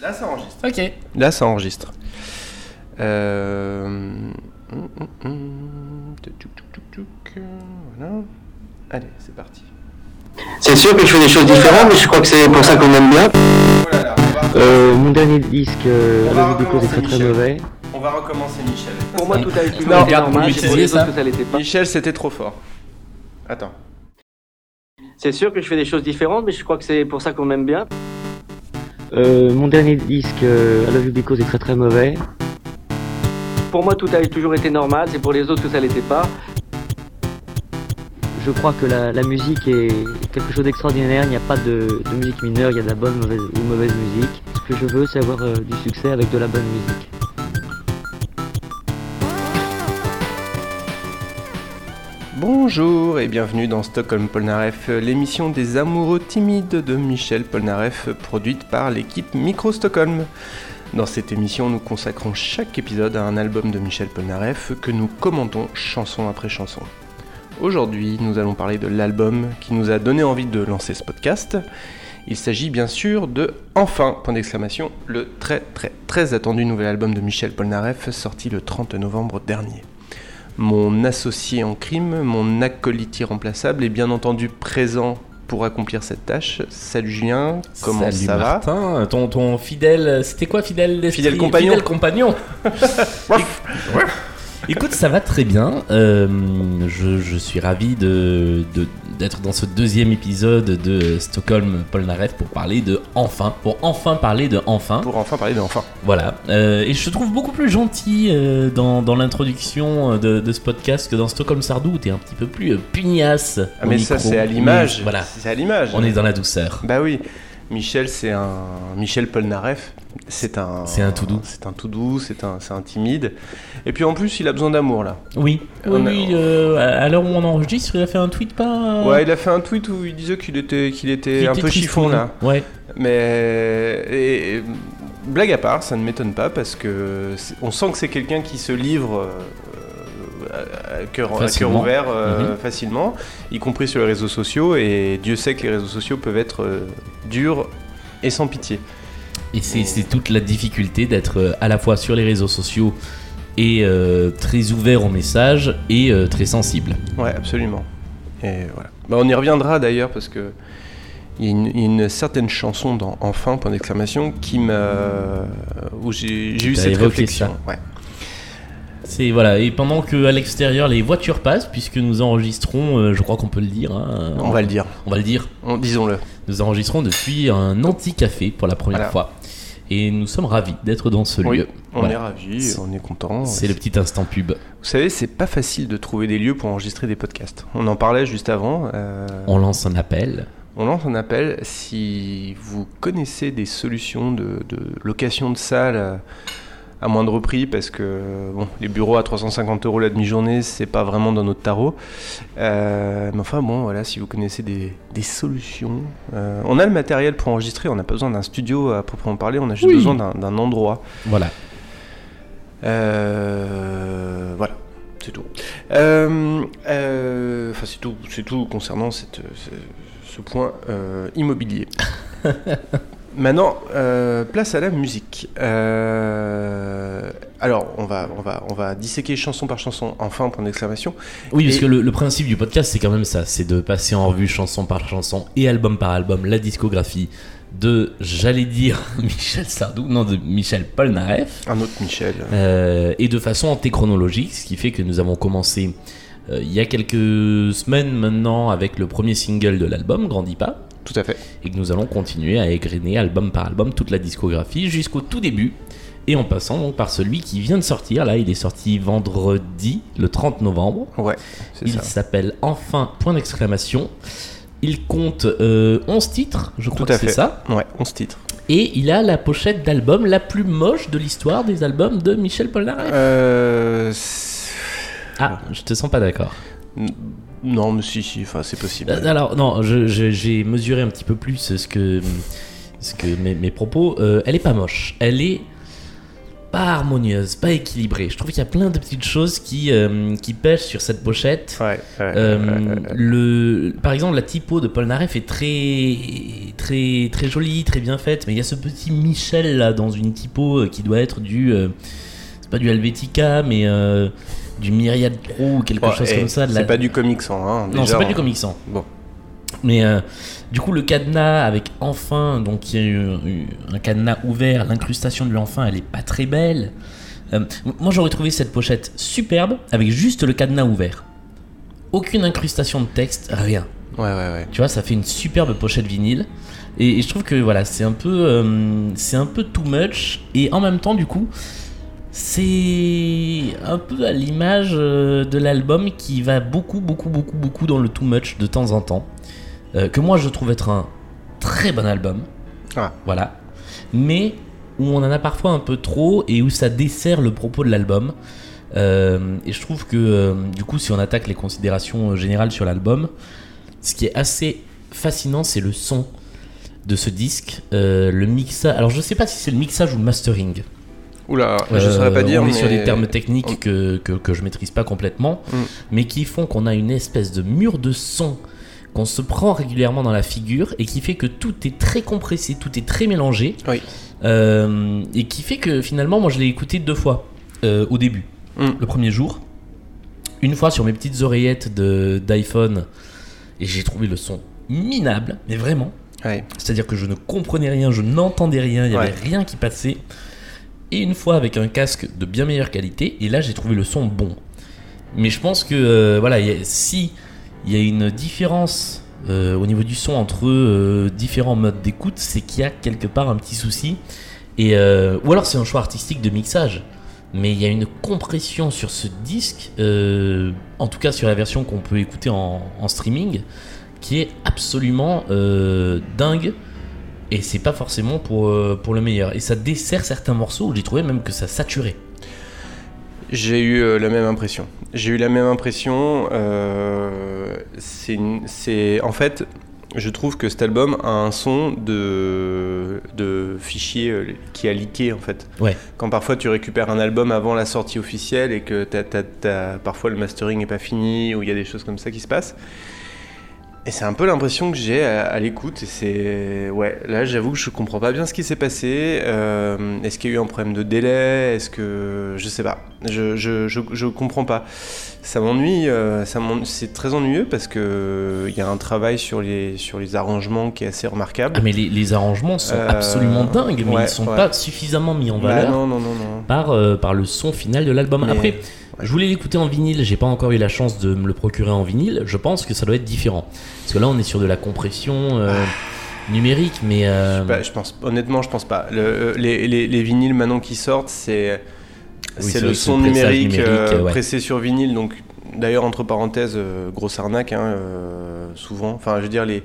Là, ça enregistre. Ok. Là, ça enregistre. Euh... hum, hum, hum, Voilà. Allez, c'est parti. C'est sûr que je fais des choses différentes, mais je crois que c'est pour ça qu'on m'aime bien. Va, Euh, mon dernier disque, euh, le vidéo est très très mauvais. On va recommencer Michel. Pour moi, tout a été Non, regarde, normal, les ça. autres que ça l'était pas. Michel, c'était trop fort. Attends. C'est sûr que je fais des choses différentes, mais je crois que c'est pour ça qu'on m'aime bien. Euh, mon dernier disque, euh, I Love You Because est très très mauvais. Pour moi, tout a toujours été normal, c'est pour les autres que ça l'était pas. Je crois que la, la musique est quelque chose d'extraordinaire. Il n'y a pas de, de musique mineure, il y a de la bonne mauvaise, ou mauvaise musique. Ce que je veux, c'est avoir euh, du succès avec de la bonne musique. Bonjour et bienvenue dans Stockholm Polnareff, l'émission des amoureux timides de Michel Polnareff, produite par l'équipe Micro Stockholm. Dans cette émission, nous consacrons chaque épisode à un album de Michel Polnareff que nous commentons chanson après chanson. Aujourd'hui, nous allons parler de l'album qui nous a donné envie de lancer ce podcast. Il s'agit bien sûr de Enfin, point d'exclamation, le très très très attendu nouvel album de Michel Polnareff sorti le 30 novembre dernier. Mon associé en crime, mon acolyte irremplaçable est bien entendu présent pour accomplir cette tâche. Salut Julien, comment Salut ça Martin, ton, ton fidèle, c'était quoi fidèle Fidèle compagnon. Fidèle compagnon. Écoute, ça va très bien. Euh, je, je suis ravi de, de- d'être dans ce deuxième épisode de Stockholm Polnareff pour parler de enfin, pour enfin parler de enfin. Pour enfin parler d'enfant. Voilà. Euh, et je trouve beaucoup plus gentil euh, dans, dans l'introduction de, de ce podcast que dans Stockholm Sardou où t'es un petit peu plus pugnace. Ah, mais ça c'est à l'image. Voilà. C'est à l'image. On est dans la douceur. Bah oui. Michel, c'est un Michel Polnareff. C'est un. C'est un tout doux. C'est un tout doux. C'est un, c'est un timide. Et puis en plus, il a besoin d'amour là. Oui, oui, a- oui, euh, à l'heure où on enregistre, il a fait un tweet pas. Ouais, il a fait un tweet où il disait qu'il était, qu'il était un était peu chiffon là. Ouais. Mais et- et, blague à part, ça ne m'étonne pas parce que on sent que c'est quelqu'un qui se livre euh, à, à cœur, à cœur Facilement. ouvert euh, Mhm. facilement, y compris sur les réseaux sociaux. Et Dieu sait que les réseaux sociaux peuvent être euh, durs et sans pitié. Et c'est toute la difficulté d'être euh, à la fois sur les réseaux sociaux et euh, très ouvert aux messages et euh, très sensible. Ouais, absolument. Et voilà. Bah, on y reviendra d'ailleurs parce que il y, a une, certaine chanson dans Enfin point d'exclamation qui m'a où j'ai eu cette réflexion. ça. Ouais. C'est voilà. Et pendant que à l'extérieur les voitures passent, puisque nous enregistrons, euh, je crois qu'on peut le dire. hein, On va le dire. On va le dire. On- Disons-le. Nous enregistrons depuis un anti-café pour la première Voilà. fois. Et nous sommes ravis d'être dans ce Oui, lieu. on Voilà. est ravis, on est content. C'est le petit instant pub. Vous savez, c'est pas facile de trouver des lieux pour enregistrer des podcasts. On en parlait juste avant. euh, On lance un appel. on lance un appel. Si vous connaissez des solutions de, de location de salles à moindre prix, parce que bon, les bureaux à 350 euros la demi-journée, c'est pas vraiment dans notre tarot. Euh, mais enfin, bon, voilà, si vous connaissez des, des solutions. euh, on a le matériel pour enregistrer, on n'a pas besoin d'un studio à proprement parler, on a juste Oui. besoin d'un endroit. Voilà. Euh, voilà, c'est tout. Enfin, c'est tout, c'est tout concernant cette, ce, ce point immobilier. Maintenant, euh, place à la musique. Euh, alors, on va, on va, on va disséquer chanson par chanson. Enfin, point d'exclamation. Oui, parce que le, le principe du podcast, c'est quand même ça, c'est de passer en revue chanson par chanson et album par album la discographie de, j'allais dire, Michel Sardou, non, de Michel Polnareff, Un autre Michel. euh, et de façon antéchronologique, ce qui fait que nous avons commencé il y a quelques semaines maintenant avec le premier single de l'album, Grandis pas, Tout à fait. et que nous allons continuer à égrener album par album toute la discographie jusqu'au tout début. Et en passant donc par celui qui vient de sortir, là il est sorti vendredi, le 30 novembre. Ouais, c'est Il s'appelle Enfin point d'exclamation. Il compte euh, 11 titres, je crois Tout à que c'est ça. Ouais, 11 titres. Et il a la pochette d'album la plus moche de l'histoire des albums de Michel Polnareff. Euh, Ah, je te sens pas d'accord. Non, mais si, si, enfin, c'est possible. Euh, Alors, non, j'ai mesuré un petit peu plus ce que, ce que mes, mes propos. Euh, elle est pas moche. Elle est pas harmonieuse, pas équilibrée. Je trouve qu'il y a plein de petites choses qui, euh, qui pêchent sur cette pochette. Ouais, ouais, Euh, ouais, ouais, ouais. le, par exemple, la typo de Paul Naref est très, très, très jolie, très bien faite, mais il y a ce petit Michel là dans une typo qui doit être du, euh, c'est pas du Helvetica, mais euh, du Myriad Pro ou quelque chose comme ça. de C'est la- pas du Comic hein, non, c'est pas du hein. Comic Sans. Bon. Mais euh, du coup, le cadenas avec enfin, donc il y a eu, eu un cadenas ouvert, l'incrustation de l'enfant, elle est pas très belle. Euh, moi, j'aurais trouvé cette pochette superbe avec juste le cadenas ouvert. Aucune incrustation de texte, rien. Ouais, ouais, ouais. Tu vois, ça fait une superbe pochette vinyle. Et, et je trouve que voilà, c'est un peu, euh, c'est un peu too much. Et en même temps, du coup, c'est un peu à l'image euh, de l'album qui va beaucoup, beaucoup, beaucoup, beaucoup dans le too much de temps en temps. Euh, que moi, je trouve être un très bon album. Ah. Voilà. Mais où on en a parfois un peu trop et où ça dessert le propos de l'album. Euh, et je trouve que euh, du coup, si on attaque les considérations générales sur l'album, ce qui est assez fascinant, c'est le son de ce disque, le mixage. Alors, je sais pas si c'est le mixage ou le mastering. Oula, je Euh, saurais pas dire. On est mais... sur des termes techniques on- que, que, que je maîtrise pas complètement, Mm. mais qui font qu'on a une espèce de mur de son qu'on se prend régulièrement dans la figure et qui fait que tout est très compressé, tout est très mélangé. Oui. Euh, et qui fait que finalement, moi je l'ai écouté deux fois euh, au début. Mm. Le premier jour, une fois sur mes petites oreillettes d'iPhone, et j'ai trouvé le son minable, mais vraiment. Ouais. C'est-à-dire que je ne comprenais rien, je n'entendais rien, il n'y avait Ouais. rien qui passait. Et une fois avec un casque de bien meilleure qualité, et là j'ai trouvé le son bon. Mais je pense que euh, voilà, si il y a une différence euh, au niveau du son entre euh, différents modes d'écoute, c'est qu'il y a quelque part un petit souci. Et ou alors c'est un choix artistique de mixage. Mais il y a une compression sur ce disque, en tout cas sur la version qu'on peut écouter en, streaming, qui est absolument dingue. Et c'est pas forcément pour, euh, pour le meilleur. Et ça dessert certains morceaux où j'ai trouvé même que ça saturait. J'ai eu euh, la même impression. J'ai eu la même impression. euh, c'est, en fait, je trouve que cet album a un son de, de fichier qui a leaké en fait. Ouais. Quand parfois tu récupères un album avant la sortie officielle et que t'as- t'as- parfois le mastering n'est pas fini ou il y a des choses comme ça qui se passent. Et c'est un peu l'impression que j'ai à, à l'écoute. Et c'est ouais, là j'avoue que je comprends pas bien ce qui s'est passé. Euh, est-ce qu'il y a eu un problème de délai Est-ce que je sais pas Je je, je, je comprends pas. Ça m'ennuie. euh, c'est très ennuyeux parce que il y a un travail sur les sur les arrangements qui est assez remarquable. Ah, mais les, les arrangements sont Euh, absolument dingues, mais ouais, ils sont ouais. pas suffisamment mis en Bah valeur non non non non. par, par le son final de l'album. Mais- Après, je voulais l'écouter en vinyle, j'ai pas encore eu la chance de me le procurer en vinyle. Je pense que ça doit être différent. Parce que là, on est sur de la compression euh, numérique, mais. euh, Bah, je pense honnêtement je pense pas. Le- les, les, les vinyles maintenant qui sortent c'est Oui, c'est c'est le son numérique, numérique, euh, ouais. pressé sur vinyle donc d'ailleurs entre parenthèses euh, grosse arnaque hein, euh, souvent. Enfin je veux dire les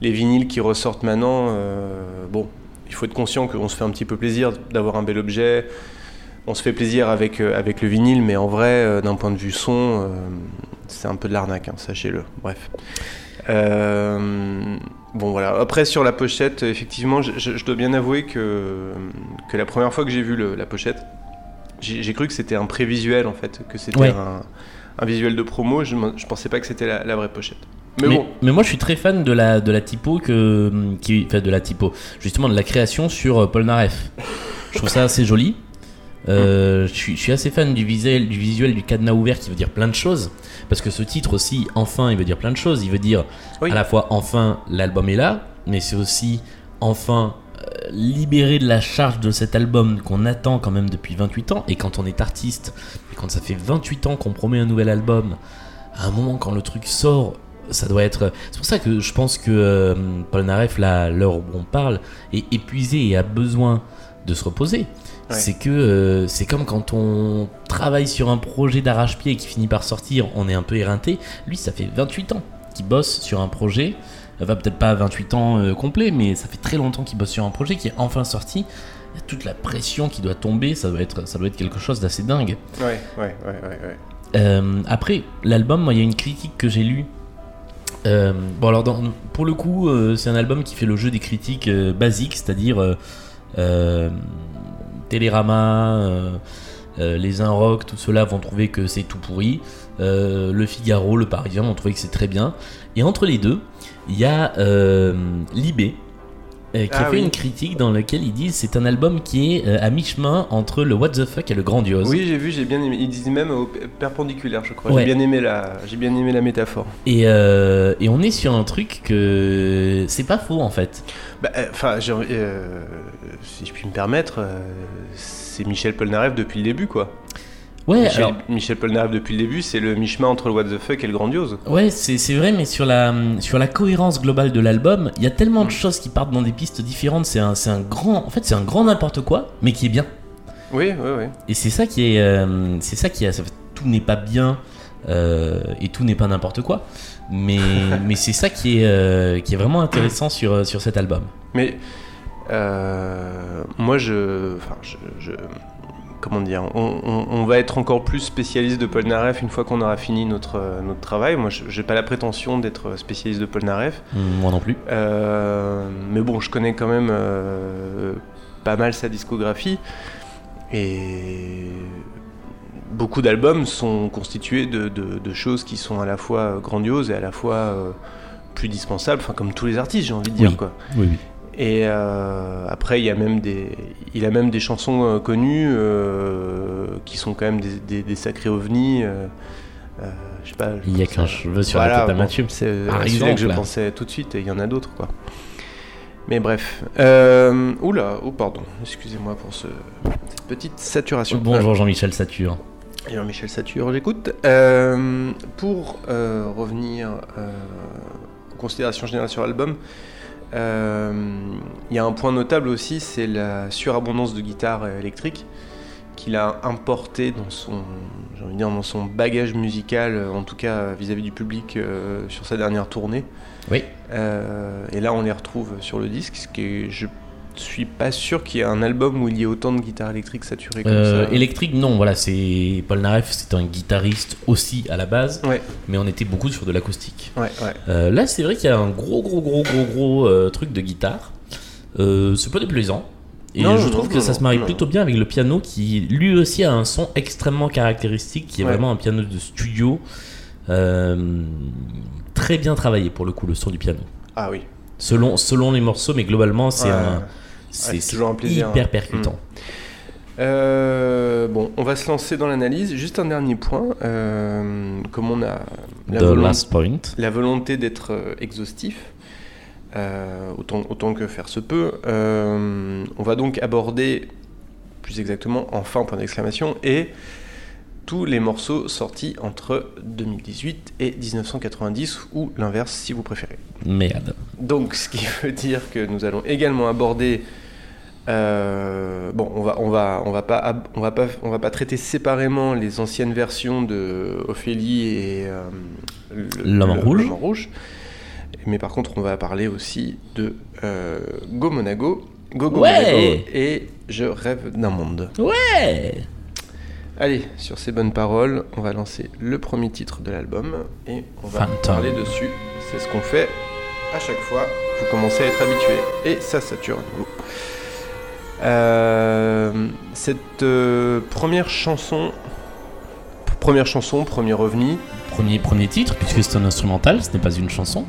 les vinyles qui ressortent maintenant euh, bon il faut être conscient qu'on se fait un petit peu plaisir d'avoir un bel objet. On se fait plaisir avec, euh, avec le vinyle, mais en vrai, euh, d'un point de vue son, euh, c'est un peu de l'arnaque, hein, sachez-le. Bref. Euh, bon, voilà. Après, sur la pochette, effectivement, je, je- je dois bien avouer que, que la première fois que j'ai vu le- la pochette, j'ai cru que c'était un prévisuel, en fait, que c'était Ouais. un, un visuel de promo. Je, je pensais pas que c'était la, la vraie pochette. Mais, Mais, bon, mais moi je suis très fan de la, de la typo que, qui, enfin de la typo, justement de la création sur Paul Naref. Je trouve ça assez joli. Euh, je, suis, je suis assez fan du visuel, du visuel du cadenas ouvert qui veut dire plein de choses. Parce que ce titre aussi, enfin, il veut dire plein de choses. Il veut dire Oui. à la fois enfin l'album est là, mais c'est aussi enfin euh, libéré de la charge de cet album qu'on attend quand même depuis 28 ans. Et quand on est artiste, et quand ça fait 28 ans qu'on promet un nouvel album, à un moment quand le truc sort, ça doit être. C'est pour ça que je pense que euh, Paul Naref, l'heure où on parle, est épuisé et a besoin de se reposer. Ouais. C'est que euh, c'est comme quand on travaille sur un projet d'arrache-pied et qui finit par sortir, on est un peu éreinté. Lui, ça fait 28 ans qu'il bosse sur un projet. Euh, va peut-être pas 28 ans euh, complet, mais ça fait très longtemps qu'il bosse sur un projet qui est enfin sorti. Il y a toute la pression qui doit tomber, ça doit être, ça doit être quelque chose d'assez dingue. ouais, ouais, ouais, ouais, ouais. Euh, après, l'album, moi, il y a une critique que j'ai lue. Euh, bon, alors, dans- pour le coup, euh, c'est un album qui fait le jeu des critiques euh, basiques, c'est-à-dire euh, euh, Télérama, euh, euh, les Un Rock, tout cela vont trouver que c'est tout pourri. Euh, le Figaro, le Parisien vont trouver que c'est très bien. Et entre les deux, il y a Libé. Euh, qui Ah a fait oui. une critique dans laquelle ils disent c'est un album qui est euh, à mi-chemin entre le what the fuck et le grandiose. Oui, j'ai vu, j'ai bien aimé. Ils disent même au perpendiculaire, je crois. Ouais. J'ai bien aimé la, j'ai bien aimé la métaphore. Et, euh, et on est sur un truc que c'est pas faux en fait. Bah, Enfin, si je puis me permettre, c'est Michel Polnareff depuis le début, quoi. Ouais, Michel, alors, Michel Polnareff depuis le début, c'est le mi-chemin entre le what the fuck et le grandiose. ouais c'est vrai, mais sur la, sur la cohérence globale de l'album, il y a tellement de choses qui partent dans des pistes différentes. C'est un, un grand, en fait, c'est un grand n'importe quoi, mais qui est bien. Oui, oui, oui. Et c'est ça qui est, euh, c'est ça qui est, tout n'est pas bien euh, et tout n'est pas n'importe quoi. Mais, mais c'est ça qui est, euh, qui est vraiment intéressant sur, sur cet album. Mais moi, je, enfin, je, je- comment dire, on, on- on va être encore plus spécialiste de Polnareff une fois qu'on aura fini notre notre travail. Moi, je- j'ai pas la prétention d'être spécialiste de Polnareff, Hum, Moi non plus. Euh, mais bon, je connais quand même euh, pas mal sa discographie et beaucoup d'albums sont constitués de, de- de choses qui sont à la fois grandioses et à la fois euh, plus dispensables, enfin comme tous les artistes, j'ai envie de dire Oui. quoi. Oui, oui. Et euh, après, il y a même des, il a même des chansons euh, connues euh, qui sont quand même des, des- des sacrés ovnis. je sais pas. je Il y a qu'un cheveu sur Voilà, la tête à Mathieu. C'est Par que je pensais tout de suite, et il y en a d'autres, quoi. Mais bref. Oula, oh pardon, excusez-moi pour ce, cette petite saturation. Bonjour Jean-Michel Satur. Et Michel Satur, j'écoute. Pour revenir aux considérations générales sur l'album, il y a un point notable aussi, c'est la surabondance de guitare électrique qu'il a importé dans son, envie de dire, dans son bagage musical, euh, en tout cas vis-à-vis du public euh, sur sa dernière tournée. Oui. Euh, et là, on les retrouve sur le disque, ce qui est, je suis pas sûr qu'il y ait un album où il y ait autant de guitares électriques saturées comme Euh, ça. électrique, non, voilà, c'est Paul Naref, c'est un guitariste aussi à la base, Ouais, mais on était beaucoup sur de l'acoustique. ouais, ouais. Euh, là, c'est vrai qu'il y a un gros, gros, gros, gros, gros euh, truc de guitare. C'est pas déplaisant. Et Non, je non, trouve non, que ça se marie plutôt bien avec le piano qui, lui aussi, a un son extrêmement caractéristique, qui est vraiment un piano de studio. Très bien travaillé pour le coup, le son du piano. Ah oui. Selon, selon les morceaux, mais globalement, c'est un. C'est toujours un plaisir, hyper hein. percutant. Euh, bon, on va se lancer dans l'analyse. Juste un dernier point. euh, comme on a la, The volon- Last Point. la volonté d'être euh, exhaustif, euh, autant, autant que faire se peut, on va donc aborder, plus exactement, enfin, point d'exclamation, et tous les morceaux sortis entre 2018 et 1990, ou l'inverse si vous préférez. Merde. Donc, ce qui veut dire que nous allons également aborder. Euh, bon, on va, on va, on va pas, on va pas, on va pas traiter séparément les anciennes versions de Ophélie et euh, L'homme en rouge. Mais par contre, on va parler aussi de euh, Go Monago, Go Go Ouais. Monago et Je rêve d'un monde. Ouais Allez, sur ces bonnes paroles, on va lancer le premier titre de l'album et on va Phantom. parler dessus. C'est ce qu'on fait à chaque fois. Vous commencez à être habitué et ça sature à nouveau. Cette euh, première chanson, première chanson, premier ovni, Premier, premier titre, puisque c'est un instrumental, ce n'est pas une chanson.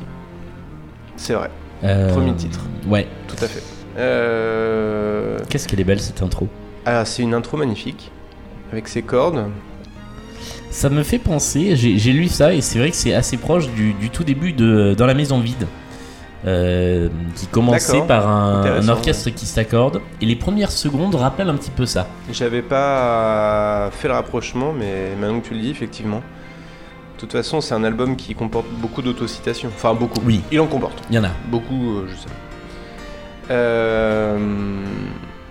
c'est vrai, Euh, Premier titre. Ouais. tout à fait. Euh, Qu'est-ce qu'elle est belle cette intro? alors c'est une intro magnifique avec ses cordes. Ça me fait penser, j'ai j'ai lu ça et c'est vrai que c'est assez proche du, du tout début de Dans la maison vide. Euh, qui commençait par un, orchestre qui s'accorde et les premières secondes rappellent un petit peu ça. J'avais pas fait le rapprochement, mais maintenant que tu le dis, effectivement. De toute façon, c'est un album qui comporte beaucoup d'autocitations. Enfin, beaucoup. Oui. Il en comporte. Il y en a. Beaucoup, euh, je sais. Euh,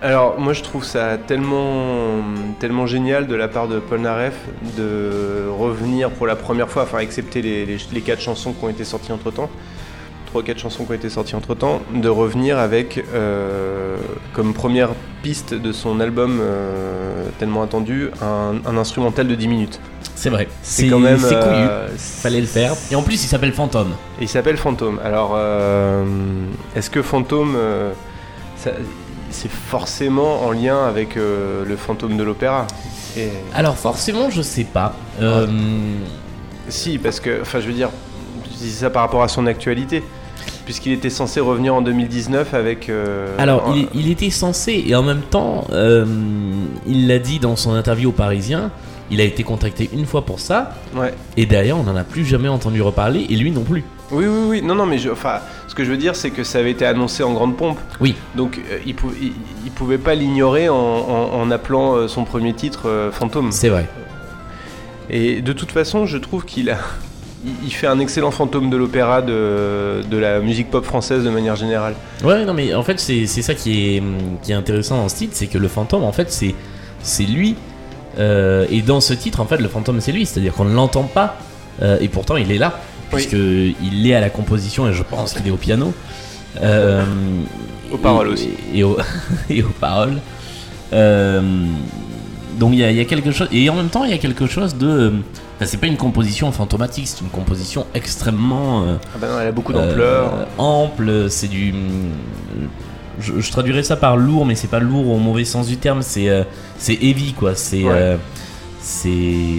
alors, moi, je trouve ça tellement, tellement génial de la part de Paul Naref de revenir pour la première fois, enfin, excepté les, les, les quatre chansons qui ont été sorties entre temps, trois quatre chansons qui ont été sorties entre temps, de revenir avec euh, comme première piste de son album euh, tellement attendu un, un instrumental de 10 minutes. C'est vrai. C'est quand même. C'est couillu. euh, Fallait le faire. Et en plus, il s'appelle Phantom. il s'appelle Fantôme. Alors, est-ce que Fantôme, c'est forcément en lien avec le fantôme de l'opéra? Et... Alors forcément, je sais pas. Si, parce que, enfin, je veux dire, je dis ça par rapport à son actualité, puisqu'il était censé revenir en 2019 avec. euh, Alors, il, il était censé, et en même temps, euh, il l'a dit dans son interview au Parisien, il a été contacté une fois pour ça, Ouais. et derrière, on n'en a plus jamais entendu reparler, et lui non plus. Oui, oui, oui. Non, non, mais je, enfin, ce que je veux dire, c'est que ça avait été annoncé en grande pompe. Oui. Donc, euh, il, pou- il, il pouvait pas l'ignorer en, en- en appelant son premier titre Fantôme. C'est vrai. Et de toute façon, je trouve qu'il a. il- fait un excellent fantôme de l'opéra de, de la musique pop française de manière générale. Ouais, non, mais en fait, c'est c'est ça qui est, qui est intéressant dans ce titre, c'est que le fantôme, en fait, c'est c'est lui. Euh, et dans ce titre, en fait, le fantôme, c'est lui, c'est-à-dire qu'on ne l'entend pas, euh, et pourtant, il est là, Oui. puisque il est à la composition, et je pense qu'il est au piano. Euh, Aux paroles et- aussi. Et, aux, et aux paroles. Donc il y, a- il y a quelque chose, et en même temps, il y a quelque chose de. Enfin, c'est pas une composition fantomatique, c'est une composition extrêmement. euh, Ah bah non, elle a beaucoup d'ampleur. euh, ample, c'est du. Je, je traduirais ça par lourd, mais c'est pas lourd au mauvais sens du terme, c'est euh, c'est heavy quoi. C'est Ouais. c'est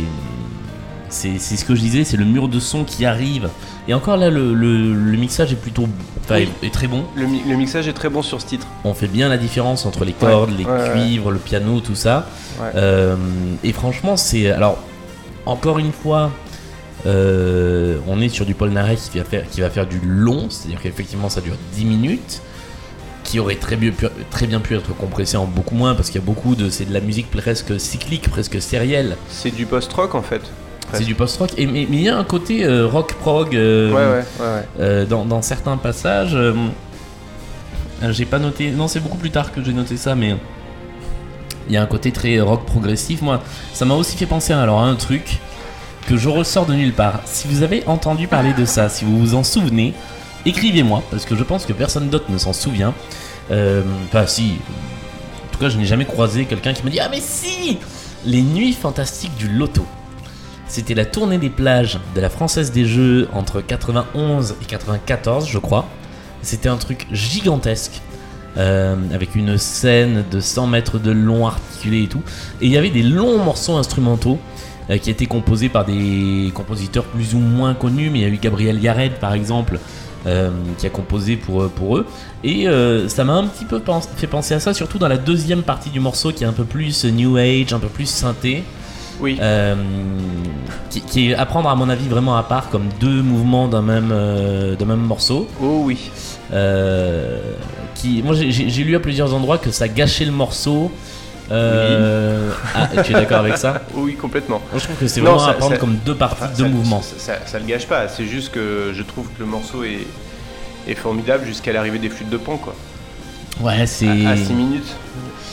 c'est ce que je disais, c'est le mur de son qui arrive. Et encore là, le, le- le mixage est plutôt, enfin, Oui. est, est très bon. Le, mi- le mixage est très bon sur ce titre. On fait bien la différence entre les cordes, les ouais, cuivres, le piano, tout ça. Et franchement, c'est alors encore une fois, euh, on est sur du Polnareff qui va faire qui va faire du long, c'est-à-dire qu'effectivement ça dure 10 minutes, qui aurait très bien pu, très bien pu être compressé en beaucoup moins parce qu'il y a beaucoup de c'est de la musique presque cyclique, presque sérielle. C'est du post-rock en fait. C'est du post-rock, et mais il y a un côté euh, rock prog. euh, Ouais, ouais, ouais. ouais. dans, dans certains passages, j'ai pas noté. Non, c'est beaucoup plus tard que j'ai noté ça, mais il y a un côté très rock progressif. Moi, ça m'a aussi fait penser alors, à un truc que je ressors de nulle part. Si vous avez entendu parler de ça, si vous vous en souvenez, écrivez-moi, parce que je pense que personne d'autre ne s'en souvient. Euh, Enfin, si. En tout cas, je n'ai jamais croisé quelqu'un qui me dit Ah, mais si Les nuits fantastiques du loto. C'était la tournée des plages de la Française des Jeux entre 91 et 94, je crois. C'était un truc gigantesque. Euh, avec une scène de 100 mètres de long articulé et tout. Et il y avait des longs morceaux instrumentaux euh, qui étaient composés par des compositeurs plus ou moins connus. Mais il y a eu Gabriel Yared par exemple euh, qui a composé pour, eux- pour eux. Et euh, ça m'a un petit peu fait penser à ça, surtout dans la deuxième partie du morceau qui est un peu plus New Age, un peu plus synthé. Oui. Euh, qui, qui est à prendre à mon avis vraiment à part comme deux mouvements d'un même, d'un même morceau. Oh oui. Euh, qui, moi j'ai- lu à plusieurs endroits que ça gâchait le morceau. Euh, Ah, tu es d'accord avec ça oui, complètement. Moi je trouve que c'est vraiment ça- à prendre ça- comme deux parties, Enfin, deux ça, mouvements. Ça, ça le gâche pas, c'est juste que je trouve que le morceau est, est formidable jusqu'à l'arrivée des flûtes de pan, quoi. Ouais, c'est. À, 6 minutes.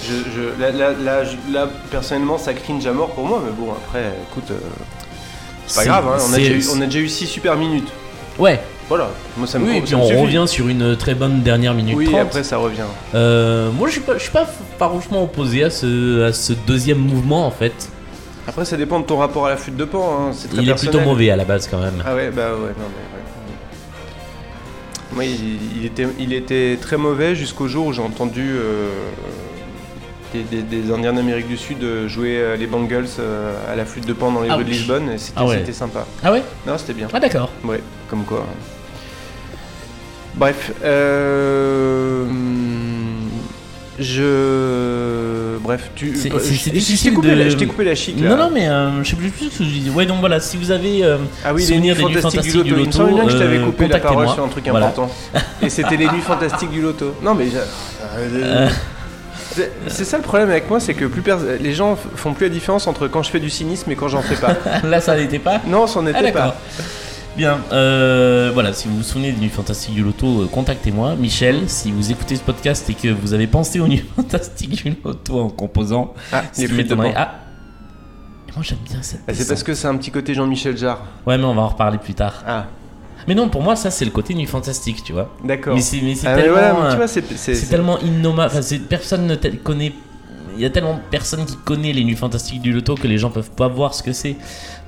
Je, je- là, là- là, je- là, personnellement, ça cringe à mort pour moi, mais bon, après, écoute, euh, c'est pas grave, hein, on, a c'est- déjà eu, on a déjà eu 6 super minutes. Ouais, Voilà, moi ça me, oui, et puis on revient sur une très bonne dernière minute Oui, 30. après ça revient. Euh, moi je suis pas, je suis pas farouchement opposé à ce, à ce deuxième mouvement en fait. Après, ça dépend de ton rapport à la flûte de pan, hein, c'est très Il est plutôt mauvais à la base quand même. Ah ouais, bah ouais, non mais ouais. Moi, il, il était, il était très mauvais jusqu'au jour où j'ai entendu euh, des, des- des Indiens d'Amérique du Sud euh, jouer euh, les Bangles euh, à la flûte de pan dans les Ah rues de. Lisbonne et c'était Ah ouais. c'était sympa. Ah ouais? Non, c'était bien. Ah d'accord. Ouais, comme quoi. Bref, euh, je. Bref, tu. C'est- c'est je- t'ai coupé, de- la- je t'ai coupé la chic là. Non non mais euh, je sais plus ce que je disais. Ouais donc voilà si vous avez euh, Ah oui, les nuits fantastiques du loto. du Il me semblait bien que je t'avais loto, coupé euh, la parole sur un truc Voilà. important. Et c'était les nuits fantastiques du loto. Non mais. Euh. C'est ça le problème avec moi, c'est que plus pers- les gens font plus la différence entre quand je fais du cynisme et quand j'en fais pas. là ça n'était pas. Non, c'en Ah était d'accord. pas. Bien, euh, voilà, si vous vous souvenez des Nuits Fantastiques du Loto, euh, contactez-moi. Michel, si vous écoutez ce podcast et que vous avez pensé aux Nuits Fantastiques du Loto en composant, Ah, m'étonnerait- pan. Ah Et Moi j'aime bien cette Ah, c'est parce que c'est un petit côté Jean-Michel Jarre. Ouais, mais on va en reparler plus tard. Ah, Mais non, pour moi, ça c'est le côté Nuits Fantastiques, tu vois. d'accord. Mais c'est Ah, tellement. mais euh, tu vois, c'est tellement innommable. Enfin, personne ne connaît. Il y a tellement de personnes qui connaissent les nuits fantastiques du loto que les gens peuvent pas voir ce que c'est.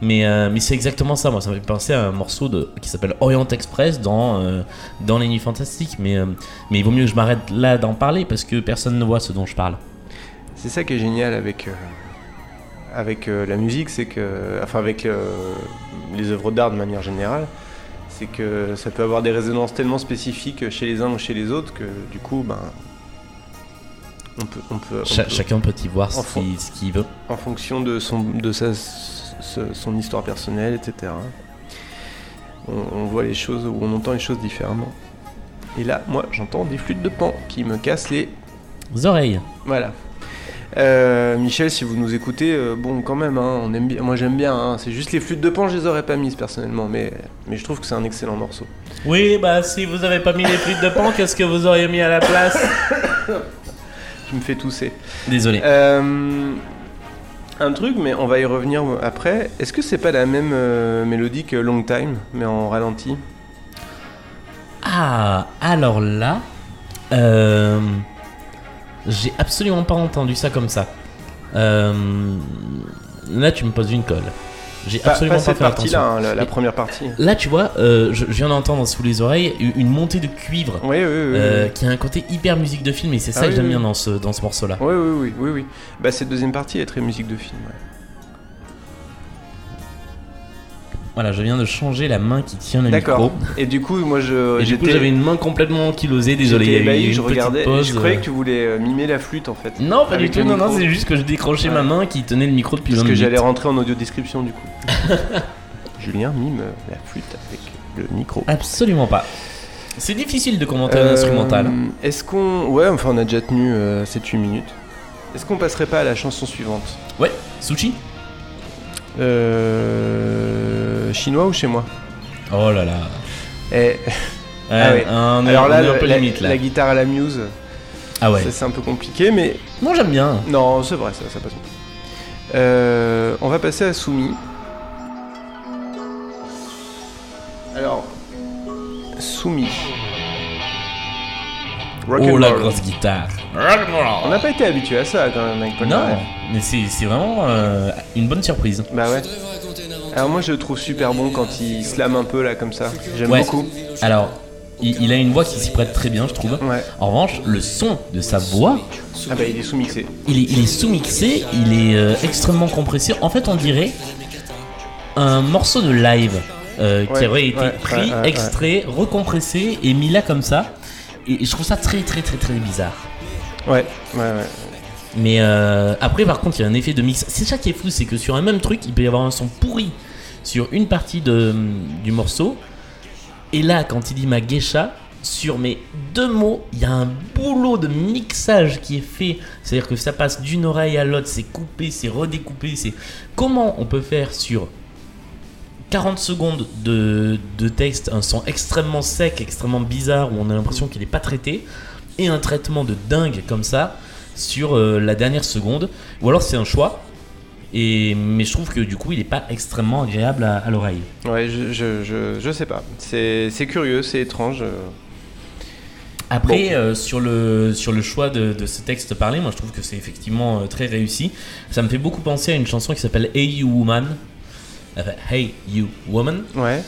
Mais, euh, c'est exactement ça. Moi, ça m'a fait penser à un morceau qui s'appelle Orient Express dans, euh, les nuits fantastiques. Mais, euh, mais il vaut mieux que je m'arrête là d'en parler parce que personne ne voit ce dont je parle. C'est ça qui est génial avec, avec la musique, c'est que. Enfin, avec les œuvres d'art de manière générale, c'est que ça peut avoir des résonances tellement spécifiques chez les uns ou chez les autres que du coup, ben. On peut. On peut, on Cha- peut- chacun peut y voir ce qu'il veut. en fonction de son, de sa, ce- son histoire personnelle, etc. On, on voit les choses ou on entend les choses différemment. Et là, moi, j'entends des flûtes de pan qui me cassent les. Les oreilles. Voilà. Euh, Michel, si vous nous écoutez, euh, bon, quand même, hein, on aime bien. Moi, j'aime bien. hein, c'est juste les flûtes de pan, je les aurais pas mises personnellement, mais, mais je trouve que c'est un excellent morceau. Oui, bah si vous avez pas mis les flûtes de pan, qu'est-ce que vous auriez mis à la place? Tu me fais tousser. Désolé. Euh, un truc, mais on va y revenir après. Est-ce que c'est pas la même euh, mélodie que Long Time, mais en ralenti? Ah, alors là, euh, j'ai absolument pas entendu ça comme ça. Là, tu me poses une colle. J'ai Pas, absolument pas fait attention. hein, la, première partie. Là, tu vois, euh, je, je viens d'entendre sous les oreilles une montée de cuivre Oui, oui, oui. euh, qui a un côté hyper musique de film et c'est ça Ah que oui, j'aime bien dans ce, dans ce morceau-là. Oui, oui, oui, oui, oui. Bah, cette deuxième partie est très musique de film. ouais. Voilà, je viens de changer la main qui tient le D'accord. micro. Et du coup, moi, je. Et du coup, j'avais une main complètement ankylosée, désolé. Il y a j'étais eu ébahi, une je petite regardais. et pause, je croyais euh. que tu voulais euh, mimer la flûte en fait. Non, pas du tout, non, non, c'est juste que je décrochais Ouais. ma main qui tenait le micro depuis Parce 20 que j'allais rentrer en audio description du coup. Julien mime euh, la flûte avec le micro. Absolument pas. C'est difficile de commenter un Euh, instrumental. Est-ce qu'on. Ouais, enfin, on a déjà tenu 7-8 minutes. Est-ce qu'on passerait pas à la chanson suivante? Ouais, Sushi? Euh... Chinois ou chez moi Oh là là. Eh, Ouais, Ah ouais. Alors là, un peu la, limite là. la guitare à la muse, Ah ouais. c'est un peu compliqué, mais Moi j'aime bien. non, c'est vrai, ça, ça passe bien. Euh, on va passer à Soumi. Alors, Soumi. Oh Rock'n'roll. la grosse guitare. On n'a pas été habitué à ça quand même avec Paul Non, Naref. mais c'est c'est vraiment euh, une bonne surprise. Bah ouais. Alors moi je le trouve super bon quand il slame un peu là comme ça. J'aime Ouais. beaucoup. Alors, il, il a une voix qui s'y prête très bien, je trouve. Ouais. En revanche, le son de sa voix, Ah bah il est sous-mixé. il est, il est sous-mixé, il est euh, extrêmement compressé. En fait, on dirait un morceau de live euh, qui aurait été ouais, pris, ouais, ouais, extrait, recompressé et mis là comme ça. Et je trouve ça très très très très bizarre. Ouais, ouais, ouais. Mais euh, après, par contre, il y a un effet de mix. C'est ça qui est fou, c'est que sur un même truc, il peut y avoir un son pourri sur une partie de, du morceau. Et là, quand il dit ma geisha, sur mes deux mots, il y a un boulot de mixage qui est fait. C'est-à-dire que ça passe d'une oreille à l'autre, c'est coupé, c'est redécoupé. C'est comment on peut faire sur 40 secondes de, de texte un son extrêmement sec, extrêmement bizarre, où on a l'impression qu'il n'est pas traité, et un traitement de dingue comme ça sur euh, la dernière seconde, ou alors c'est un choix. Et, mais je trouve que du coup il n'est pas extrêmement agréable à, à l'oreille. Ouais, je, je, je, je sais pas. C'est curieux, c'est étrange. euh. Après, euh, sur, le, sur le choix de, de ce texte parlé, moi je trouve que c'est effectivement euh, très réussi. Ça me fait beaucoup penser à une chanson qui s'appelle Hey You Woman. Hey You Woman. Ouais.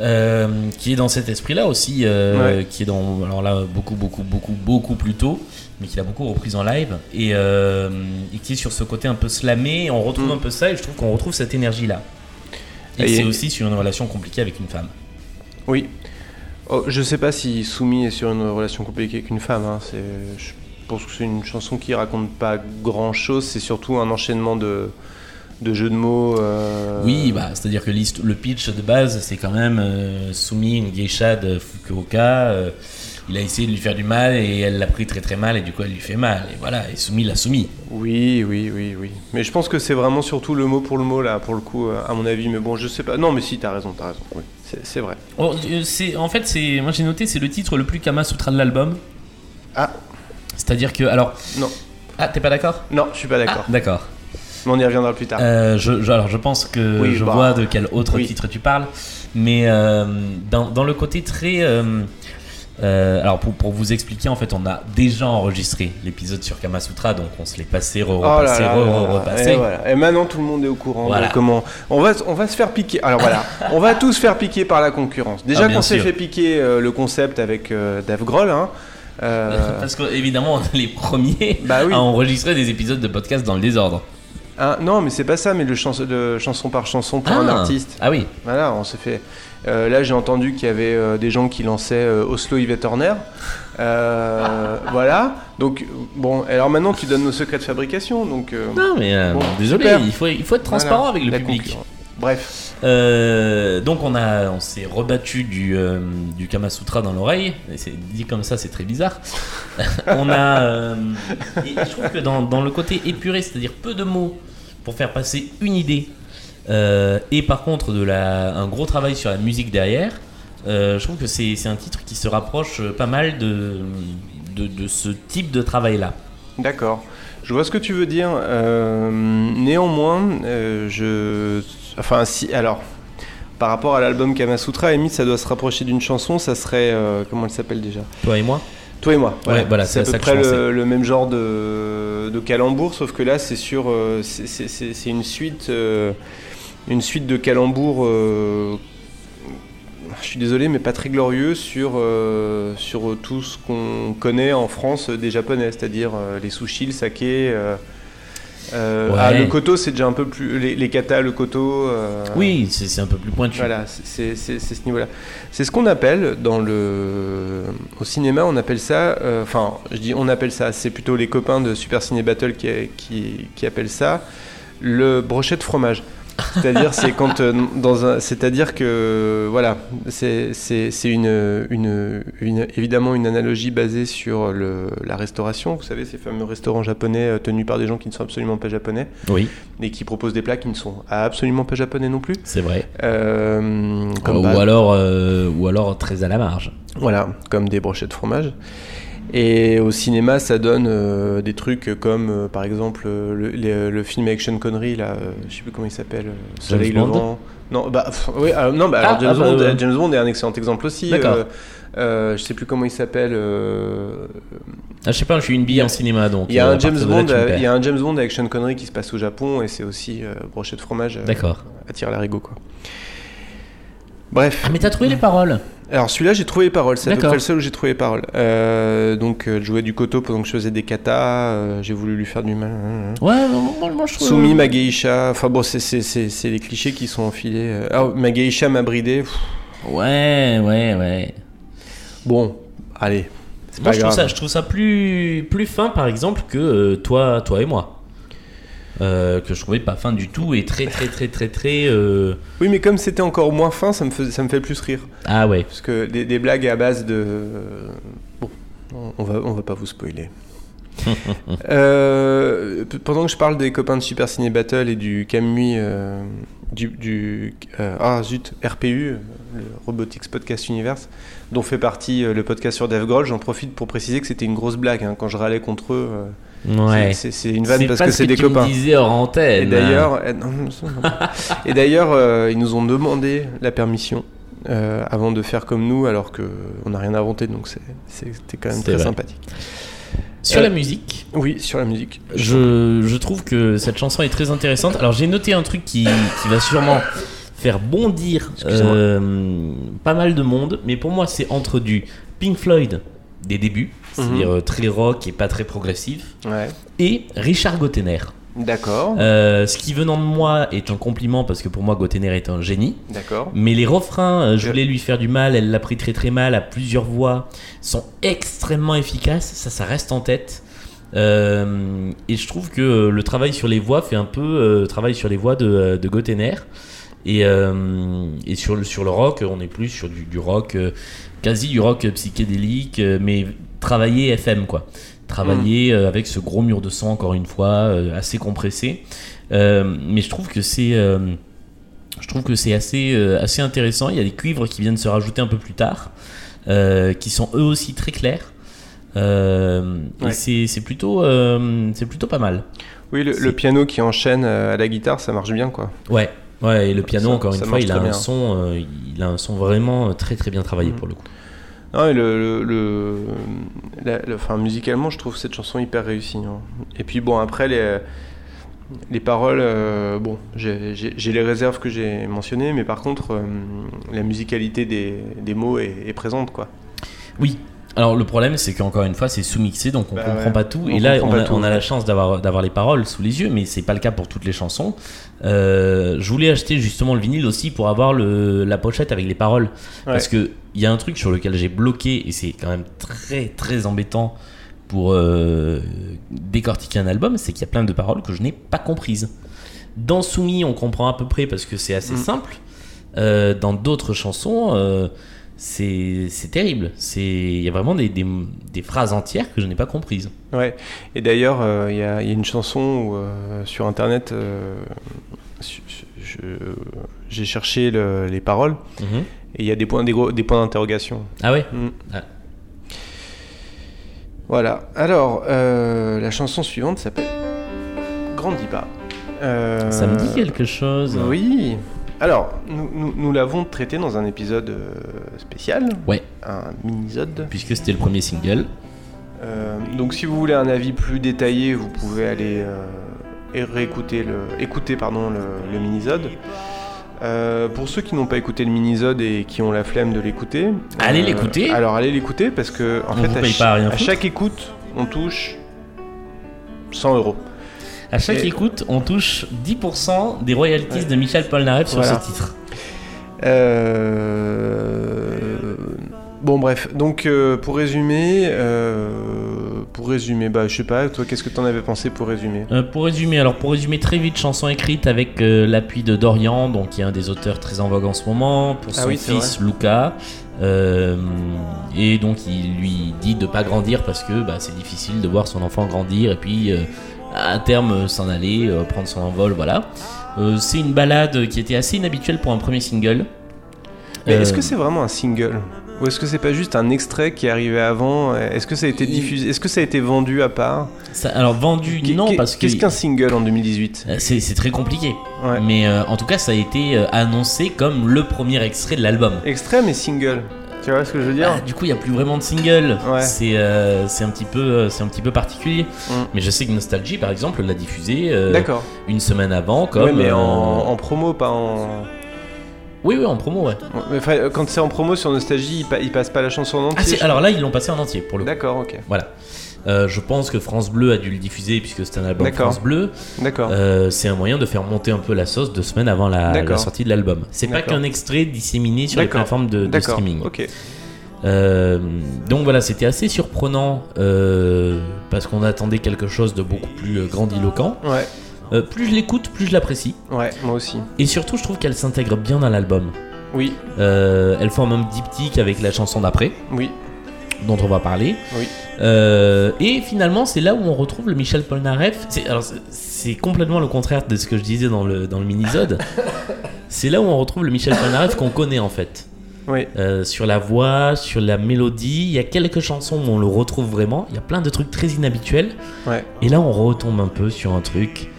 Euh, qui est dans cet esprit-là aussi, euh, Ouais. qui est dans, alors là, beaucoup, beaucoup, beaucoup, beaucoup plus tôt, mais qu'il a beaucoup repris en live, et, euh, et qui est sur ce côté un peu slamé, et on retrouve Mm. un peu ça, et je trouve qu'on retrouve cette énergie-là. Et, Et- c'est aussi sur une relation compliquée avec une femme. Oui. Oh, je sais pas si Soumi est sur une relation compliquée avec une femme. hein. Je pense que c'est une chanson qui raconte pas grand chose. C'est surtout un enchaînement de, de jeux de mots. euh, Oui, bah, c'est-à-dire que le pitch de base, c'est quand même euh, soumis une geisha de Fukuoka. euh, il a essayé de lui faire du mal et elle l'a pris très très mal et du coup elle lui fait mal. Et voilà, et soumis l'a soumis. Oui, oui, oui, oui. Mais je pense que c'est vraiment surtout le mot pour le mot là, pour le coup, euh, à mon avis. Mais bon, je sais pas. Non, mais si, t'as raison, t'as raison. Oui, c'est, vrai. Oh, euh, c'est, en fait, c'est, moi j'ai noté, c'est le titre le plus Kama Sutra de l'album. Ah, C'est-à-dire que, alors. Non. Ah, t'es pas d'accord? Non, je suis pas d'accord. Ah, d'accord. Mais on y reviendra plus tard. Euh, je, je- alors je pense que Oui, je bah, vois de quel autre oui. titre tu parles, mais euh, dans, dans le côté très euh, alors pour, pour vous expliquer, en fait, on a déjà enregistré l'épisode sur Kamasutra, donc on se l'est passé, re- Oh repassé, re- repassé. Et, voilà. Et maintenant tout le monde est au courant Voilà. de comment on va on va se faire piquer. Alors voilà, on va tous faire piquer par la concurrence. Déjà Ah, qu'on s'est fait piquer euh, le concept avec euh, Dave Grohl, hein. Parce qu'évidemment, on est les premiers Bah oui. à enregistrer des épisodes de podcast dans le désordre. Hein, non, mais c'est pas ça, mais le, chans- le chanson par chanson pour un Ah. artiste. Ah oui, Voilà, on s'est fait. euh, là, j'ai entendu qu'il y avait euh, des gens qui lançaient euh, Oslo Yvette Horner. Euh, voilà. Donc, bon, alors maintenant, tu donnes nos secrets de fabrication. Donc, non mais Bon, désolé, super. il faut, il faut être transparent voilà, avec le public. concurrence. Bref. Euh, donc on a, on s'est rebattu du, euh, du Kama Sutra dans l'oreille. C'est dit comme ça, c'est très bizarre. on a, euh, je trouve que dans, dans le côté épuré, c'est-à-dire peu de mots pour faire passer une idée, et par contre de la, un gros travail sur la musique derrière, je trouve que c'est un titre qui se rapproche pas mal de, de, ce type de travail-là. D'accord. Je vois ce que tu veux dire. Néanmoins, je. Enfin, si. Alors. Par rapport à l'album Kamasutra, limite, ça doit se rapprocher d'une chanson, ça serait. euh, comment elle s'appelle déjà? Toi et moi? Toi et moi. Ouais, voilà, c'est à peu à ça que près je le, le même genre de, de calembour, sauf que là, c'est sur. euh, c'est- c'est c'est- c'est une suite. euh, une suite de calembours. euh, je suis désolé, mais pas très glorieux sur, euh, sur tout ce qu'on connaît en France des Japonais, c'est-à-dire euh, les sushis, le saké. euh, euh, Ouais. ah, le koto, c'est déjà un peu plus. Les, les katas, le koto. euh, Oui, c'est c'est un peu plus pointu. voilà, c'est c'est- c'est ce niveau-là. C'est ce qu'on appelle dans le au cinéma, on appelle ça. euh, Enfin, je dis on appelle ça. C'est plutôt les copains de Super Ciné Battle qui, qui, qui appellent ça le brochet de fromage. C'est-à-dire, c'est quand euh, dans un, c'est-à-dire que voilà, c'est c'est c'est une, une une évidemment une analogie basée sur le la restauration. Vous savez, ces fameux restaurants japonais euh, tenus par des gens qui ne sont absolument pas japonais Oui, et qui proposent des plats qui ne sont absolument pas japonais non plus. c'est vrai. Euh, comme ou, par- alors, ou alors très à la marge. Voilà, comme des brochettes de fromage. Et au cinéma, ça donne euh, des trucs comme, euh, par exemple, euh, le, film avec Sean Connery, là, euh, je sais plus comment il s'appelle, Soleil Bond Levant. Non, bah, pff, oui, alors, non, bah, Ah, alors James, ah, bah, Bond, euh, James Bond est un excellent exemple aussi. D'accord. Euh, euh, je sais plus comment il s'appelle. euh, Ah, je sais pas, je suis une bille en cinéma donc. il y a un à James là, Bond, perds. il y a un James Bond avec Sean Connery qui se passe au Japon et c'est aussi euh, brochette de fromage. euh, D'accord. à tirer l'arigot, quoi. Bref. Ah, mais t'as trouvé les paroles Alors celui-là, j'ai trouvé les paroles. C'est à peu D'accord. près le seul où j'ai trouvé les paroles. Euh, donc, euh, je jouais du koto pendant que je faisais des katas. euh, j'ai voulu lui faire du mal. Ouais, moi, moi, je trouve. Sumi, ma geisha. Enfin bon, c'est- les clichés qui sont enfilés. euh. Ah, ma geisha m'a bridé. Pff, Ouais, ouais, ouais. Bon, allez. Moi, pas je trouve, ça, je trouve ça plus, plus fin, par exemple, que toi, toi et moi. Euh, que je trouvais pas fin du tout et très, très, très, très, très. euh, Oui, mais comme c'était encore moins fin, ça me, fait, ça me fait plus rire. Ah ouais. Parce que des, des blagues à base de. Bon, on- va, on va pas vous spoiler. Euh, pendant que je parle des copains de Super Ciné Battle et du Camui, euh, du, du euh, ah zut RPU, euh, le Robotics Podcast Universe, dont fait partie euh, le podcast sur Dave Grohl, j'en profite pour préciser que c'était une grosse blague hein, quand je râlais contre eux. Ouais. c'est- une vanne parce que ce c'est des tu me copains. disais hors antenne. Et d'ailleurs, euh, et d'ailleurs, euh, ils nous ont demandé la permission euh, avant de faire comme nous, alors que on n'a rien inventé, donc c'était quand même très vrai. sympathique. Sur Euh, la musique, Oui, sur la musique. je, je trouve que cette chanson est très intéressante. Alors, j'ai noté un truc qui, qui va sûrement faire bondir pas mal de monde, mais pour moi, c'est entre du Pink Floyd des débuts, c'est-à-dire euh, très rock et pas très progressif, Ouais. et Richard Gottener. D'accord. Euh, ce qui venant de moi est un compliment parce que pour moi Gottener est un génie. D'accord. Mais les refrains, euh, je voulais lui faire du mal, elle l'a pris très très mal à plusieurs voix, sont extrêmement efficaces, ça ça reste en tête. Euh, et je trouve que le travail sur les voix fait un peu euh, travail sur les voix de, de Gottener. Et, euh, et sur, le, sur le rock, on est plus sur du, du rock, euh, quasi du rock psychédélique, euh, mais travaillé FM quoi. Travaillé euh, avec ce gros mur de son, encore une fois, assez compressé. Mais je trouve que c'est. je trouve que c'est assez, assez intéressant. Il y a des cuivres qui viennent se rajouter un peu plus tard, qui sont eux aussi très clairs. Ouais. Et c'est plutôt, c'est plutôt pas mal. Oui, le, piano qui enchaîne à la guitare, ça marche bien, quoi. Ouais, ouais. Et le piano, Ça- encore une fois, il a un son, euh, il a un son vraiment très très bien travaillé Mm. pour le coup. Non, le, le, le- la- la- enfin, musicalement, je trouve cette chanson hyper réussie. hein. Et puis bon, après les les paroles, euh, bon, j'ai les réserves que j'ai mentionnées, mais par contre, euh, la musicalité des, des mots est, est présente, quoi. Oui. Alors le problème c'est qu'encore une fois c'est sous-mixé donc on Bah comprend ouais. pas tout On et là on a, tout, on a ouais. la chance d'avoir d'avoir les paroles sous les yeux mais c'est pas le cas pour toutes les chansons. Euh, je voulais acheter justement le vinyle aussi pour avoir le, la pochette avec les paroles parce que il y a un truc sur lequel j'ai bloqué et c'est quand même très très embêtant pour euh, décortiquer un album c'est qu'il y a plein de paroles que je n'ai pas comprises. Dans Soumis on comprend à peu près parce que c'est assez Mm. simple. Euh, dans d'autres chansons c'est terrible. C'est il y a vraiment des, des, des phrases entières que je n'ai pas comprises. Ouais. Et d'ailleurs, euh, il y, a y a une chanson où, euh, sur internet, euh, j'ai cherché le- les paroles et il y a des points, des points d'interrogation. Ah ouais. Mm. Ah. Voilà. Alors, la chanson suivante s'appelle Grandis pas. Ça me dit quelque chose. Oui. Alors, nous, nous- nous l'avons traité dans un épisode euh, spécial. Ouais. Un mini-sode. Puisque c'était le premier single. Euh, donc, si vous voulez un avis plus détaillé, vous pouvez aller euh, réécouter le, écouter pardon, le, le mini-sode. Euh, pour ceux qui n'ont pas écouté le mini-sode et qui ont la flemme de l'écouter, Allez l'écouter. Alors allez l'écouter parce que en On fait à, ch- chaque écoute on touche 100 euros. À chaque Et- écoute, on touche 10% des royalties Ouais. de Michel Polnareff sur Voilà. ce titre. Euh, Bon bref, donc euh, pour résumer, euh, pour résumer, bah je sais pas, toi qu'est-ce que t'en avais pensé pour résumer? Euh, pour résumer, alors pour résumer très vite, chanson écrite avec l'appui de Dorian, donc qui est un des auteurs très en vogue en ce moment, pour Ah son oui, fils Luca. Et donc il lui dit de pas grandir parce que bah, c'est difficile de voir son enfant grandir et puis à terme euh, s'en aller, euh, prendre son envol, voilà. Euh, c'est une balade qui était assez inhabituelle pour un premier single. Mais est-ce que c'est vraiment un single Ou est-ce que c'est pas juste un extrait qui est arrivé avant? Est-ce que ça a été diffusé Est-ce que ça a été vendu à part? Ça- alors vendu non parce que Qu'est-ce qu'un single en 2018 Euh, c'est très compliqué. Ouais. Mais euh, en tout cas, ça a été annoncé comme le premier extrait de l'album. Extrait mais single. Tu vois ce que je veux dire Ah, du coup, il n'y a plus vraiment de single. Ouais. C'est euh, c'est un, petit peu, euh, un petit peu particulier. Mm. Mais je sais que Nostalgie, par exemple, l'a diffusé euh, une semaine avant. Comme, Ouais, mais en, en promo, pas en. Oui, oui, en promo, ouais. Euh, quand c'est en promo sur Nostalgie, il, pa- il passe pas la chanson en Ah, entier. alors là, ils l'ont passé en entier pour le coup. D'accord, ok. Voilà. Euh, je pense que France Bleu a dû le diffuser puisque c'est un album. France Bleu. D'accord. Euh, c'est un moyen de faire monter un peu la sauce deux semaines avant la, sortie de l'album. C'est pas qu'un extrait disséminé sur les plateformes de, de D'accord. streaming. Ok. Euh, donc voilà, c'était assez surprenant parce qu'on attendait quelque chose de beaucoup plus grandiloquent. Ouais. Plus je l'écoute, plus je l'apprécie. Ouais, moi aussi. Et surtout, je trouve qu'elle s'intègre bien dans l'album. Oui. Elle forme un diptyque avec la chanson d'après, Oui. Dont on va parler. Oui. Euh, et finalement, c'est là où on retrouve le Michel Polnareff. C'est, alors, c'est- c'est complètement le contraire de ce que je disais dans le, dans le mini-sode. c'est là où on retrouve le Michel Polnareff qu'on connaît en fait. Oui. Euh, sur la voix, sur la mélodie. Il y a quelques chansons où on le retrouve vraiment. Il y a plein de trucs très inhabituels. Ouais. Et là, on retombe un peu sur un truc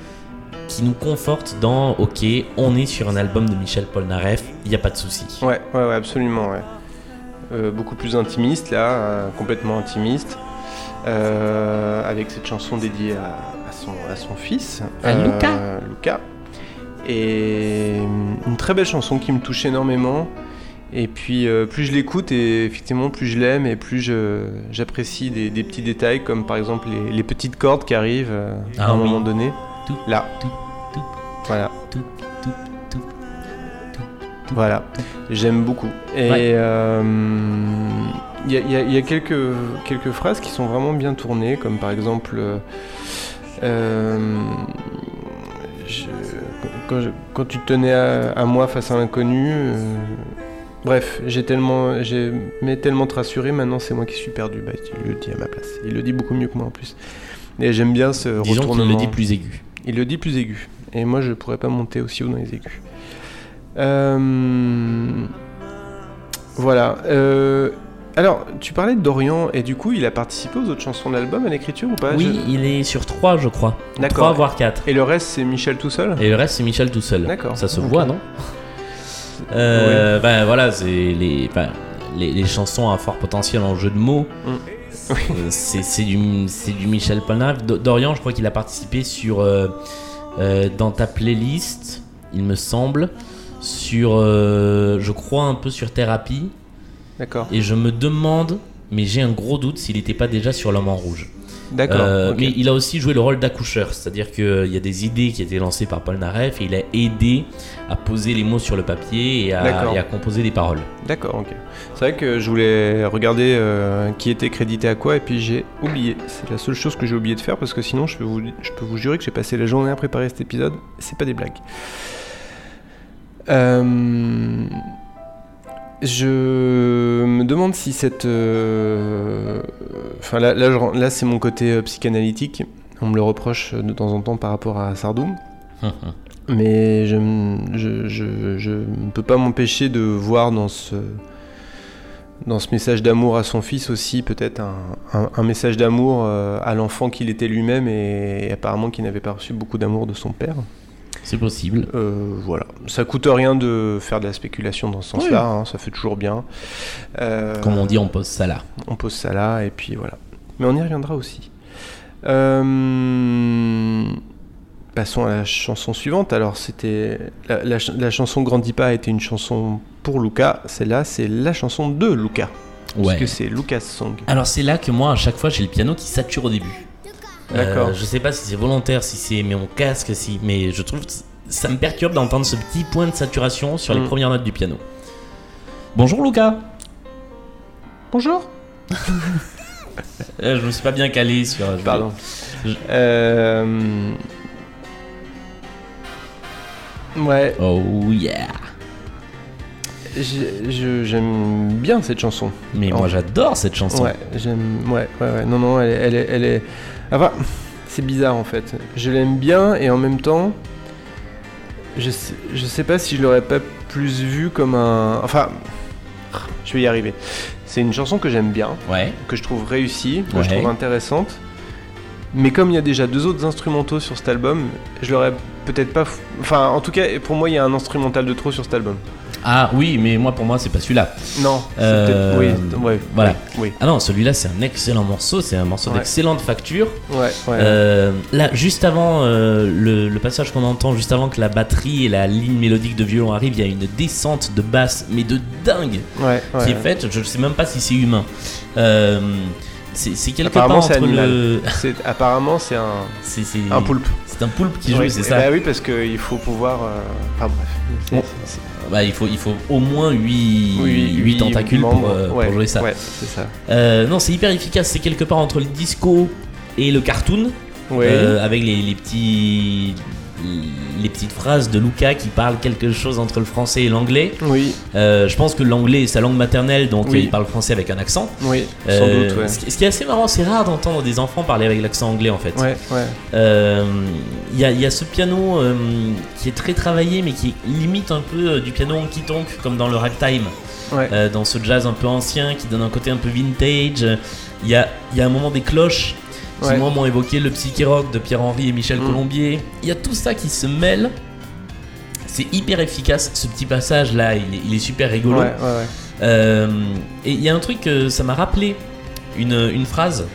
qui nous conforte dans OK, on est sur un album de Michel Polnareff, il n'y a pas de souci. Ouais, ouais, ouais, absolument, ouais. Euh, beaucoup plus intimiste, là, euh, complètement intimiste. Euh, avec cette chanson dédiée à, à son, à son fils. À Luca. Luca. Et une très belle chanson qui me touche énormément. Et puis, euh, plus je l'écoute, et effectivement, plus je l'aime, et plus j'apprécie des, des petits détails, comme par exemple les, les petites cordes qui arrivent euh, Ah à un oui. moment donné. Tout, Là. tout, tout, Voilà. Voilà, j'aime beaucoup. Et Ouais. euh, il y, a- il y a- il y a quelques, quelques phrases qui sont vraiment bien tournées, comme par exemple. euh, euh, je- quand, je- quand tu te tenais à, à moi face à l'inconnu. euh, bref, j'ai tellement, j'ai mais tellement te rassuré, maintenant c'est moi qui suis perdu. Bah, il le dit à ma place. Il le dit beaucoup mieux que moi en plus. Et j'aime bien ce Disons retournement. le dit plus aigu. Il le dit plus aigu. Et moi, je pourrais pas monter aussi haut dans les aigus. Euh, Voilà. Euh, Alors, tu parlais de Dorian, et du coup, il a participé aux autres chansons de l'album à l'écriture ou pas? Oui, il est sur 3, je crois. D'accord. 3 voire 4. Et le reste, c'est Michel tout seul? Et le reste, c'est Michel tout seul. D'accord. Ça se voit, non? Euh, Ben voilà, c'est les. enfin, les, les chansons à fort potentiel en jeu de mots. Mm. C'est du, Michel Polnareff. Do- Dorian, je crois qu'il a participé sur euh, euh, dans ta playlist, il me semble, sur, euh, je crois un peu sur Thérapie. D'accord. Et je me demande, mais j'ai un gros doute s'il n'était pas déjà sur L'homme en rouge. D'accord. Euh. Mais il a aussi joué le rôle d'accoucheur, c'est-à-dire qu'il y a des idées qui étaient lancées par Paul Naref et il a aidé à poser les mots sur le papier et à, D'accord. et à composer des paroles. D'accord, ok. C'est vrai que je voulais regarder euh, qui était crédité à quoi et puis j'ai oublié. C'est la seule chose que j'ai oublié de faire parce que sinon je peux vous, je peux vous jurer que j'ai passé la journée à préparer cet épisode. C'est pas des blagues. Euh, je me demande si cette. euh, Enfin là, là, je ren- là, c'est mon côté euh, psychanalytique. On me le reproche de temps en temps par rapport à Sardou. Mais je, ne peux pas m'empêcher de voir dans ce, dans ce message d'amour à son fils aussi peut-être un, un- un message d'amour à l'enfant qu'il était lui-même et, apparemment qui n'avait pas reçu beaucoup d'amour de son père. C'est possible. Euh, voilà, ça coûte rien de faire de la spéculation dans ce sens-là, hein, ça fait toujours bien. Euh, Comme on dit, on pose ça là. on pose ça là et puis voilà. Mais on y reviendra aussi. Euh, Passons à la chanson suivante. Alors c'était la, la ch- la chanson Grandis pas était une chanson pour Luca. Celle-là c'est la chanson de Luca. Ouais. Parce que c'est Lucas Song. Alors c'est là que moi, à chaque fois, j'ai le piano qui sature au début. D'accord. Euh, je sais pas si c'est volontaire, si c'est mon casque, si, mais je trouve que ça me perturbe d'entendre ce petit point de saturation sur les Mm. premières notes du piano. Bonjour Lucas. Bonjour. Euh, je me suis pas bien calé sur. Pardon. Je- Euh, Ouais, Oh yeah. j'aime bien cette chanson. Mais moi j'adore cette chanson. Ouais, j'aime. Ouais, ouais, ouais. Non, non, elle, est- elle est. Elle est... Enfin, c'est bizarre en fait. Je l'aime bien et en même temps, je sais, je sais pas si je l'aurais pas plus vu comme un. Enfin, je vais y arriver. C'est une chanson que j'aime bien, Ouais. que je trouve réussie, que je trouve intéressante. Mais comme il y a déjà deux autres instrumentaux sur cet album, je l'aurais peut-être pas. f- Enfin, en tout cas, pour moi, il y a un instrumental de trop sur cet album. Ah oui, mais moi pour moi c'est pas celui-là. Non, Euh. Oui, ouais, voilà. Oui, Ah non, celui-là c'est un excellent morceau, c'est un morceau Ouais. d'excellente facture. oui. ouais, ouais. Euh, là, juste avant euh, le, le passage qu'on entend, juste avant que la batterie et la ligne mélodique de violon arrivent, il y a une descente de basse, mais de dingue, qui est faite. Je ne sais même pas si c'est humain. C'est quelque part Apparemment, c'est entre le. C'est- Apparemment, c'est un, un poulpe. C'est un poulpe qui joue, Oui, c'est ça? Bah oui, parce qu'il faut pouvoir. euh, Enfin bref. Bon. c'est- Bah, il, faut, il faut au moins 8, oui, huit tentacules pour, euh, ouais, pour jouer ça. Ouais, c'est ça. Euh, non, c'est hyper efficace. C'est quelque part entre le disco et le cartoon. Ouais. Euh, avec les, les petits les petites phrases de Luca qui parlent quelque chose entre le français et l'anglais. Oui, Euh, je pense que l'anglais est sa langue maternelle, donc Oui. il parle français avec un accent. oui, sans Euh, doute, ouais. ce, qui, est assez marrant, c'est rare d'entendre des enfants parler avec l'accent anglais en fait. Ouais, ouais. Euh, Il y, a, il y a ce piano qui est très travaillé, mais qui limite un peu du piano honky tonk, comme dans le ragtime, dans ce jazz un peu ancien qui donne un côté un peu vintage. Il y a, il y a un moment des cloches qui Ouais. m'ont évoqué le psyché rock de Pierre-Henri et Michel Mm. Colombier. Il y a tout ça qui se mêle. C'est hyper efficace. Ce petit passage là, il est, il est super rigolo. Ouais, ouais, ouais. Euh, et il y a un truc que ça m'a rappelé, une, une phrase.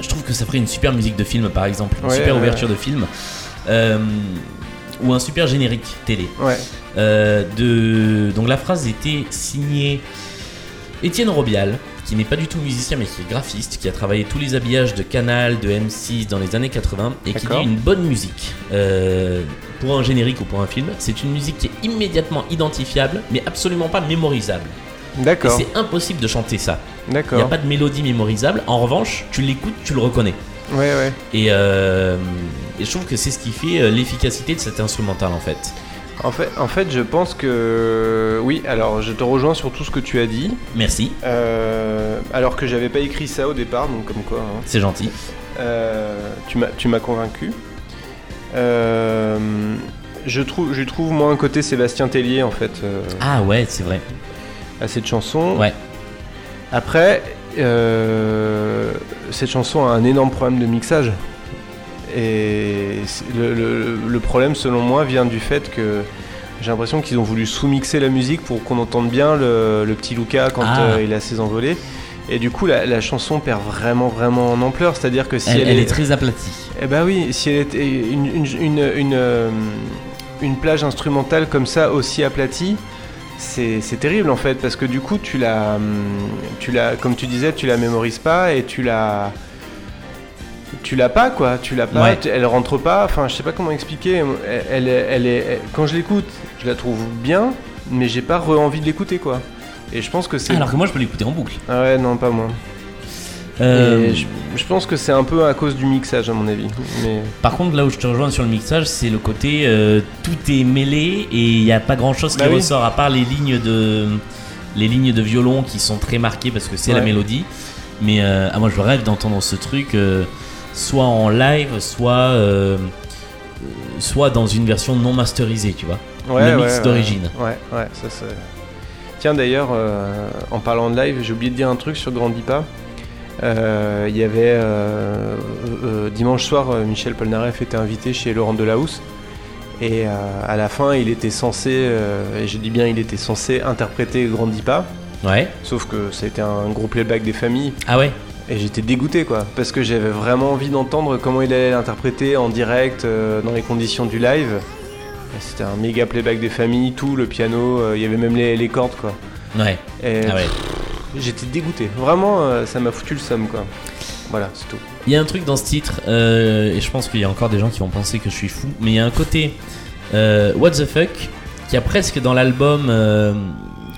Je trouve que ça ferait une super musique de film par exemple, une super ouverture de film. Euh, ou un super générique télé. Euh, de... Donc la phrase était signée Étienne Robial, qui n'est pas du tout musicien mais qui est graphiste, qui a travaillé tous les habillages de Canal, de M6 dans les années 80 et qui dit D'accord. une bonne musique euh, pour un générique ou pour un film, c'est une musique qui est immédiatement identifiable mais absolument pas mémorisable. D'accord, c'est impossible de chanter ça. Il n'y a d'accord. pas de mélodie mémorisable. En revanche, tu l'écoutes, tu le reconnais. Ouais, ouais. Et, euh, et je trouve que c'est ce qui fait euh, l'efficacité de cet instrumental en fait. En fait, en fait, je pense que. Oui, alors je te rejoins sur tout ce que tu as dit. Merci, Euh, alors que j'avais pas écrit ça au départ, donc comme quoi. hein. c'est gentil. Euh, tu m'as tu m'as convaincu. Euh, je trouve je trouve moi un côté Sébastien Tellier en fait euh, Ah ouais, c'est vrai. à cette chanson. Ouais. Après euh, cette chanson a un énorme problème de mixage et le, le- le problème selon moi vient du fait que J'ai l'impression qu'ils ont voulu sous-mixer la musique pour qu'on entende bien le, le petit Luca quand Ah. euh, il a ses envolées. Et du coup, la, la chanson perd vraiment, vraiment en ampleur. C'est-à-dire que si elle, elle, elle est très aplatie. Eh bah oui, si elle était une, une, une, une, euh, une plage instrumentale comme ça, aussi aplatie, c'est c'est terrible en fait, parce que du coup, tu la, hum, tu la, comme tu disais, tu la mémorises pas et tu la. Tu l'as pas quoi, tu l'as pas, Ouais. tu- elle rentre pas, enfin je sais pas comment expliquer, elle, elle, est- elle est, elle- quand je l'écoute, je la trouve bien, mais j'ai pas envie de l'écouter quoi. Et je pense que c'est. Alors que moi je peux l'écouter en boucle. Ah ouais, non, pas moi. Euh, je, je pense que c'est un peu à cause du mixage à mon avis. Mais... Par contre, là où je te rejoins sur le mixage, c'est le côté euh, tout est mêlé et il n'y a pas grand chose qui Bah oui. ressort à part les lignes de les lignes de violon qui sont très marquées parce que c'est la mélodie. Mais euh, ah, moi, je rêve d'entendre ce truc soit en live, soit euh, soit dans une version non masterisée, tu vois. Ouais, Le mix ouais, d'origine. Ouais, ouais, ça c'est. Tiens d'ailleurs, euh, en parlant de live, j'ai oublié de dire un truc sur Grandis pas. Euh, Il y avait dimanche soir, Michel Polnareff était invité chez Laurent Delahousse. Et à la fin, il était censé, et je dis bien il était censé interpréter Grandis pas. Ouais. Sauf que ça a été un gros playback des familles. Ah ouais. Et j'étais dégoûté quoi, parce que j'avais vraiment envie d'entendre comment il allait l'interpréter en direct, euh, dans les conditions du live. C'était un méga playback des familles, tout, le piano, euh, il y avait même les, les cordes quoi. Ouais. Et Ah ouais. j'étais dégoûté, vraiment euh, ça m'a foutu le somme quoi. Voilà, c'est tout. Il y a un truc dans ce titre, euh, et je pense qu'il y a encore des gens qui vont penser que je suis fou, mais il y a un côté euh, What the fuck qui a presque dans l'album,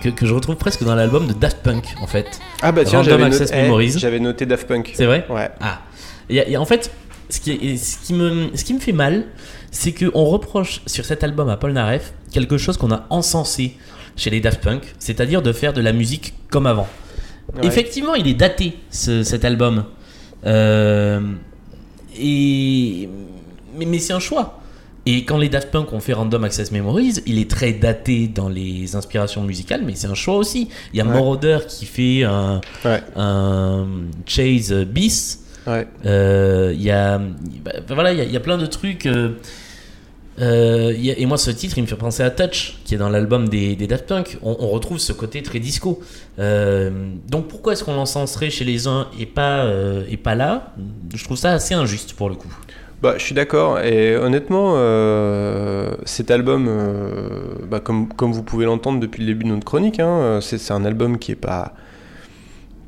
que, que je retrouve presque dans l'album de Daft Punk en fait. Ah bah tiens, j'avais noté, eh, noté Daft Punk. C'est vrai Ouais. Ah. A- en fait, ce qui, est- ce, qui me, ce qui me fait mal, c'est qu'on reproche sur cet album à Paul Naref quelque chose qu'on a encensé chez les Daft Punk, c'est-à-dire de faire de la musique comme avant. Ouais. Effectivement, il est daté ce- cet album. Euh, et mais, mais c'est un choix. Et quand les Daft Punk ont fait Random Access Memories, il est très daté dans les inspirations musicales, mais c'est un choix aussi. Il y a Ouais. Moroder qui fait un, Ouais. un Chase Bis. Ouais. Euh, Il y a, bah, voilà, il y a, il y a plein de trucs. euh, euh, il y a- et moi, ce titre, il me fait penser à Touch, qui est dans l'album des, des Daft Punk. On, on retrouve ce côté très disco. Donc, pourquoi est-ce qu'on l'encenserait chez les uns et pas, et pas là? Je trouve ça assez injuste pour le coup. Bah, je suis d'accord. Et honnêtement, euh, cet album, euh, bah, comme, comme vous pouvez l'entendre depuis le début de notre chronique, hein, euh, c'est un album qui est pas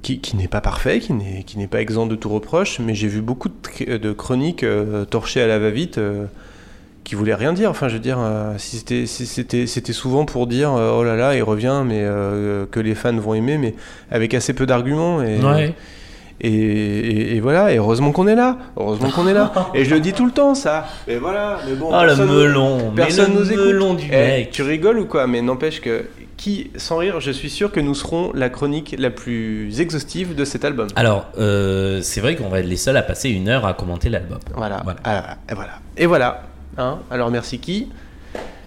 qui, qui n'est pas parfait, qui n'est pas exempt de tout reproche. Mais j'ai vu beaucoup de, de chroniques torchées à la va-vite. qui voulaient rien dire. Enfin, je veux dire, si c'était si c'était souvent pour dire oh là là, il revient, mais que les fans vont aimer, mais avec assez peu d'arguments. Et- et voilà, et heureusement qu'on est là, heureusement qu'on est là. Et je le dis tout le temps, ça. Mais voilà, mais bon. Le personne- melon mais Personne le nous écoute. melon du Eh, tu rigoles ou quoi? Mais n'empêche que, qui, sans rire, je suis sûr que nous serons la chronique la plus exhaustive de cet album. Alors, euh, c'est vrai qu'on va être les seuls à passer une heure à commenter l'album. Voilà. Voilà. Ah, et voilà. Et voilà. Hein? Alors merci qui?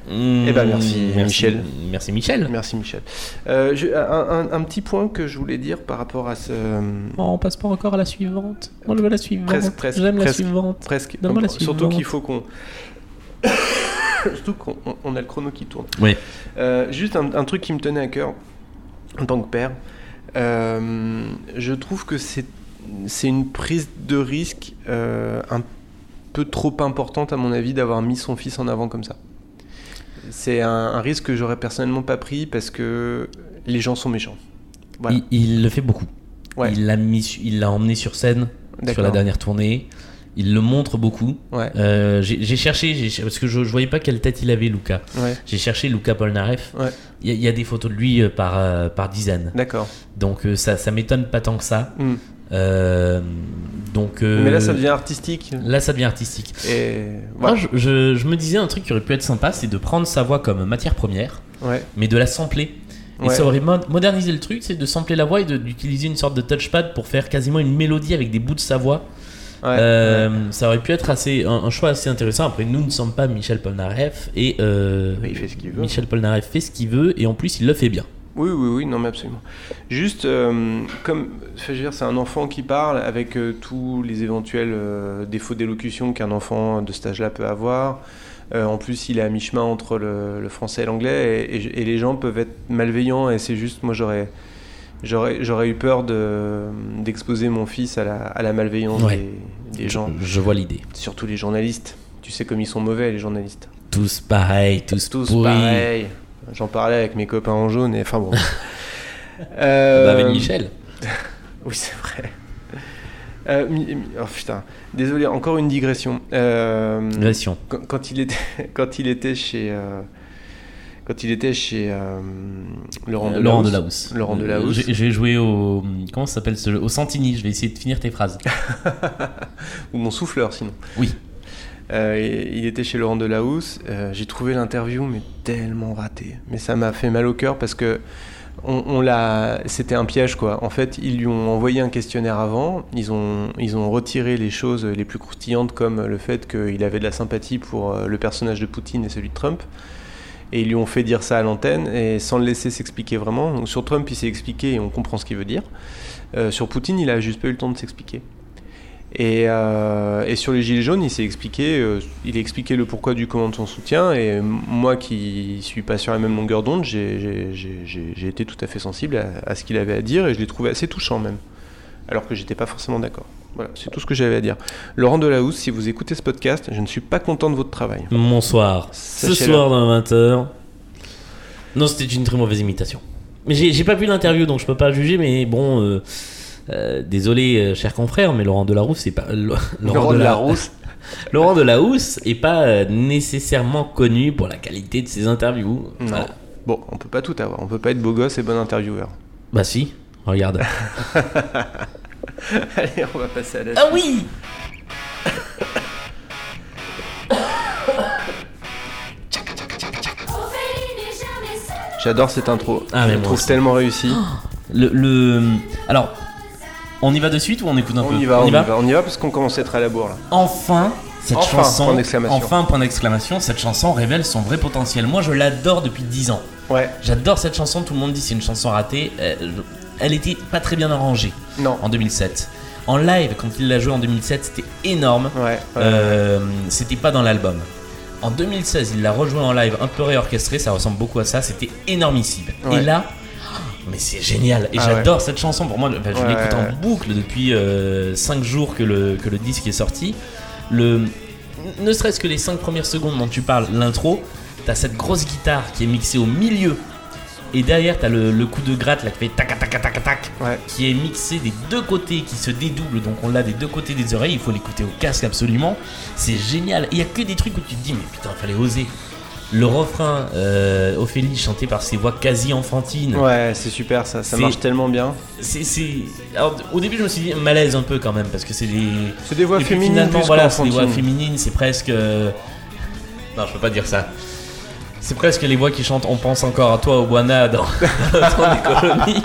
Eh ben, merci, Michel. Merci Michel. Merci Michel. Euh, je- un, un- un petit point que je voulais dire par rapport à ce. Oh, on passe pas encore à la suivante. Moi je veux la suivante. Presque, presque, J'aime la presque. suivante. Presque. La Surtout qu'il faut qu'on. Surtout qu'on on- on a le chrono qui tourne. Oui. Euh, juste un, un truc qui me tenait à cœur en tant que père. Euh, je trouve que c'est c'est une prise de risque un peu trop importante à mon avis d'avoir mis son fils en avant comme ça. C'est un, un risque que j'aurais personnellement pas pris parce que les gens sont méchants. Voilà. Il, il le fait beaucoup. Ouais. Il l'a mis, il l'a emmené sur scène sur la dernière tournée. Il le montre beaucoup. Ouais. Euh, j'ai cherché, parce que je, je voyais pas quelle tête il avait, Luca. Ouais. J'ai cherché Luca Polnareff. Il y, a- il y a des photos de lui euh, par, euh, par dizaines. D'accord. Donc ça, ça m'étonne pas tant que ça. Hmm. Euh, donc, euh, Mais là, ça devient artistique. là, ça devient artistique. Et Moi, je, je- je me disais un truc qui aurait pu être sympa, c'est de prendre sa voix comme matière première, Ouais. mais de la sampler. Et Ouais. ça aurait mo- modernisé le truc, c'est de sampler la voix et d'utiliser une sorte de touchpad pour faire quasiment une mélodie avec des bouts de sa voix. Euh. Ça aurait pu être assez, un, un choix assez intéressant. Après, nous ne sommes pas Michel Polnareff et Oui, il fait ce qu'il veut. Michel Polnareff fait ce qu'il veut et en plus il le fait bien. Oui, oui, oui, non, mais absolument. Juste, euh, comme, je veux dire, c'est un enfant qui parle avec euh, tous les éventuels euh, défauts d'élocution qu'un enfant de cet âge-là peut avoir. En plus, il est à mi-chemin entre le, le français et l'anglais, et, et- et les gens peuvent être malveillants, et c'est juste, moi j'aurais, j'aurais, j'aurais eu peur de, d'exposer mon fils à la, à la malveillance Ouais. des, des gens, Je, je vois l'idée. surtout les journalistes. Tu sais comme ils sont mauvais, les journalistes. Tous pareils, tous, Tous pourris. pareil. J'en parlais avec mes copains en jaune, et enfin bon. Euh, Bah, avec Michel. Oui, c'est vrai. Euh, oh putain, désolé, encore une digression. Euh, Gression. quand, quand il était, quand il était chez, euh, quand il était chez Laurent Euh, Laurent Delahousse. Laurent Delahousse. J'ai joué au. Comment s'appelle ce jeu? Au Santini. Je vais essayer de finir tes phrases. ou mon souffleur sinon. Oui. Euh, il était chez Laurent Delahousse. Euh, J'ai trouvé l'interview mais tellement ratée. Mais ça m'a fait mal au cœur parce que on. C'était un piège quoi. En fait, ils lui ont envoyé un questionnaire avant. Ils ont ils ont retiré les choses les plus croustillantes comme le fait qu'il avait de la sympathie pour euh, le personnage de Poutine et celui de Trump. Et ils lui ont fait dire ça à l'antenne et sans le laisser s'expliquer vraiment. Sur Trump, il s'est expliqué et on comprend ce qu'il veut dire. Sur Poutine, il a juste pas eu le temps de s'expliquer. Et, euh, et sur les Gilets jaunes, il s'est expliqué, euh, il a expliqué le pourquoi du comment de son soutien. Et moi qui suis pas sur la même longueur d'onde, j'ai- été tout à fait sensible à, à ce qu'il avait à dire et je l'ai trouvé assez touchant même. Alors que j'étais pas forcément d'accord. Voilà, c'est tout ce que j'avais à dire. Laurent Delahousse, si vous écoutez ce podcast, je ne suis pas content de votre travail. Bonsoir. Ce soir dans 20h. Non, c'était une très mauvaise imitation. Mais j'ai j'ai pas vu l'interview donc je peux pas juger, mais bon. euh, euh, désolé, euh, cher confrère, mais Laurent Delarrousse, c'est pas. Laurent Dela- Delahousse, Laurent Delahousse est pas euh, nécessairement connu pour la qualité de ses interviews. Non. Voilà. Bon, on peut pas tout avoir. On peut pas être beau gosse et bon intervieweur. Bah si, regarde. Allez, on va passer à la ah oui J'adore cette intro. Ah, je la trouve aussi. tellement réussie. le, le- Alors, on y va de suite ou on écoute un peu On y va, on y va, on y va parce qu'on commence à être à la bourre là. Enfin, cette Enfin, chanson. point d'exclamation. Enfin, point d'exclamation. Cette chanson révèle son vrai potentiel. Moi, je l'adore depuis 10 ans. Ouais, J'adore cette chanson. Tout le monde dit c'est une chanson ratée. Euh, Elle était pas très bien arrangée non. en 2007. En live, quand il l'a jouée en 2007, c'était énorme. Ouais, ouais. Euh, c'était pas dans l'album. En 2016, il l'a rejoué en live, un peu réorchestré, ça ressemble beaucoup à ça, c'était énormissime. Ouais. Et là, mais c'est génial. Et Ah j'adore cette chanson. Pour moi, je Ouais, l'écoute en boucle depuis 5 jours que le, que le disque est sorti. Le, ne serait-ce que les 5 premières secondes dont tu parles, l'intro, t'as cette grosse guitare qui est mixée au milieu. Et derrière, t'as le, le coup de gratte là qui fait tac tac tac tac tac Ouais. qui est mixé des deux côtés, qui se dédouble, donc on l'a des deux côtés des oreilles, il faut l'écouter au casque absolument. C'est génial. Il y a que des trucs où tu te dis, mais putain, fallait oser. Le refrain, euh, Ophélie chanté par ses voix quasi enfantines. Ouais, c'est super ça, ça marche tellement bien. C'est, au début, je me suis dit malaise un peu quand même, parce que c'est des. C'est des voix féminines finalement, plus voilà, c'est des voix féminines, c'est presque. euh, Non, je peux pas dire ça. C'est presque les voix qui chantent On pense encore à toi, Obuana, dans, dans colonies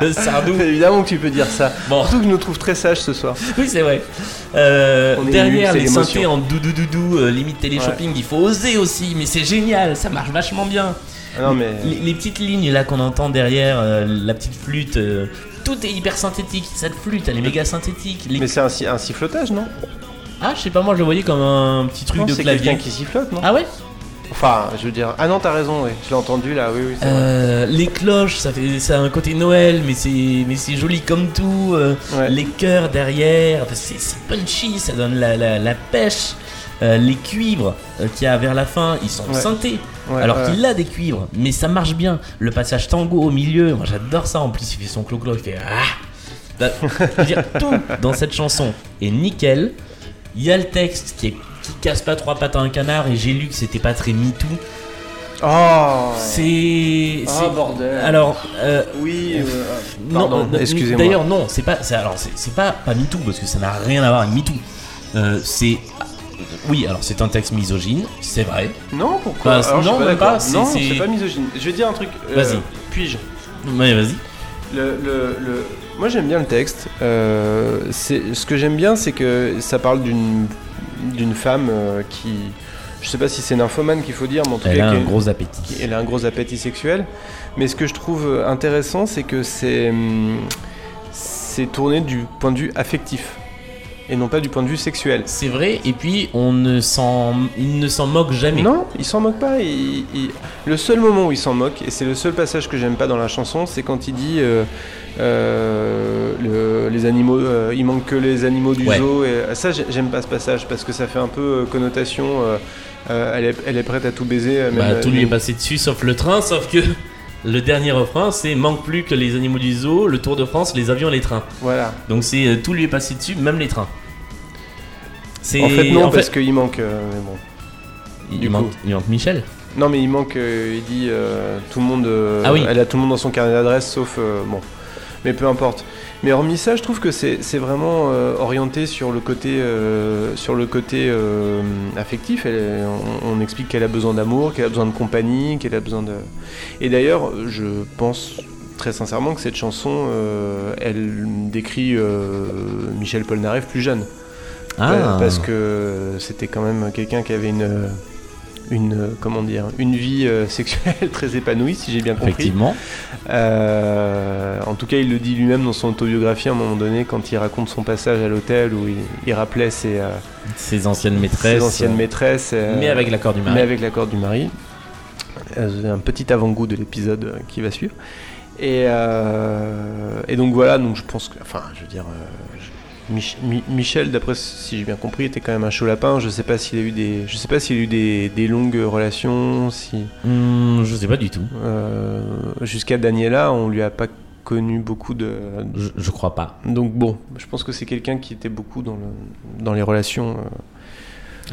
de Sardou. Évidemment que tu peux dire ça. Bon. Surtout que je nous trouve très sages ce soir. Oui, c'est vrai. Euh, derrière les c'est synthés en doudou doudou, euh, limite télé-shopping, il faut oser aussi, mais c'est génial, ça marche vachement bien. Ah non mais Les, les petites lignes là qu'on entend derrière, euh, la petite flûte, tout est hyper synthétique. Cette flûte, elle est méga synthétique. Les- mais c'est un, un sifflotage non? Ah, je sais pas, moi je le voyais comme un petit truc Non, de c'est clavier. quelqu'un qui sifflote non? Ah ouais? Enfin, je veux dire. Ah non, t'as raison, oui. Je l'ai entendu là, oui, oui. c'est vrai. Euh, Les cloches, ça fait ça a un côté Noël, mais c'est mais c'est joli comme tout. euh, Ouais. Les chœurs derrière, enfin, c'est c'est punchy, ça donne la, la, la pêche. Euh, les cuivres euh, qu'il y a vers la fin, ils sont Ouais. synthés. Ouais, alors ouais. qu'il a des cuivres, mais ça marche bien. Le passage tango au milieu, moi j'adore ça. En plus, il fait son clo-clo, il fait ah. Bah, je veux dire, tout dans cette chanson est nickel. Il y a le texte qui, est, qui casse pas trois pattes à un canard et j'ai lu que c'était pas très MeToo. Oh C'est. Ah, c'est- bordel. Alors, euh, Oui, euh, non, pardon, euh, excusez-moi. D'ailleurs, non, c'est pas. Alors, c'est pas pas MeToo parce que ça n'a rien à voir avec MeToo. Euh, c'est. Oui, alors c'est un texte misogyne, c'est vrai. Non, pourquoi? Bah, Alors, non, pas, c'est- Non, c'est- pas misogyne. Je vais dire un truc. euh, Vas-y. Puis-je? Ouais, vas-y. le, le, le- Moi, j'aime bien le texte. Ce que j'aime bien, c'est que ça parle d'une d'une femme euh, qui. Je sais pas si c'est nymphomane qu'il faut dire, mais en tout Elle cas, a un gros appétit. qui- elle a un gros appétit sexuel. Mais ce que je trouve intéressant, c'est que c'est hum, c'est tourné du point de vue affectif. Et non pas du point de vue sexuel. C'est vrai, et puis on ne s'en, il ne s'en moque jamais. Non, il s'en moque pas. il- il- Le seul moment où il s'en moque, et c'est le seul passage que j'aime pas dans la chanson, c'est quand il dit euh, euh, le- les animaux, euh, il manque que les animaux du Ouais. zoo. Et ça, j'ai- j'aime pas ce passage parce que ça fait un peu connotation. elle, est, elle est prête à tout baiser. Bah, tout lui est passé dessus sauf le train, sauf que le dernier refrain c'est manque plus que les animaux du zoo, le Tour de France, les avions et les trains. Voilà. Donc c'est euh, tout lui est passé dessus, même les trains. C'est En fait, non, en parce fait, qu'il manque. euh, mais bon. il, du manque, coup. il manque Michel. Non, mais il manque. euh, il dit euh, tout le monde. euh, Ah oui. Elle a tout le monde dans son carnet d'adresse, sauf. euh, bon. Mais peu importe. Mais hormis ça, je trouve que c'est vraiment euh, orienté sur le côté, euh, sur le côté euh, affectif. Elle on, on explique qu'elle a besoin d'amour, qu'elle a besoin de compagnie, qu'elle a besoin de. Et d'ailleurs, je pense très sincèrement que cette chanson, elle décrit Michel Polnareff plus jeune. Ah, Parce que c'était quand même quelqu'un qui avait une, une, comment dire, une vie euh, sexuelle très épanouie, si j'ai bien compris. effectivement. Euh, en tout cas, il le dit lui-même dans son autobiographie à un moment donné, quand il raconte son passage à l'hôtel où il, il rappelait ses, euh, Ses anciennes maîtresses. ses anciennes euh, maîtresses. euh, Mais avec l'accord du mari. mais avec l'accord du mari. Euh, un petit avant-goût de l'épisode euh, qui va suivre. Et, euh, et donc voilà, donc je pense que, enfin, je veux dire, euh, Mich- Mi- Michel, d'après si j'ai bien compris, était quand même un chaud lapin. Je sais pas s'il a eu des, je sais pas s'il a eu des, des longues relations, si Hmm, je sais pas du tout. euh, jusqu'à Daniela, on lui a pas connu beaucoup de. Je, je crois pas. Donc bon, je pense que c'est quelqu'un qui était beaucoup dans le, dans les relations. euh,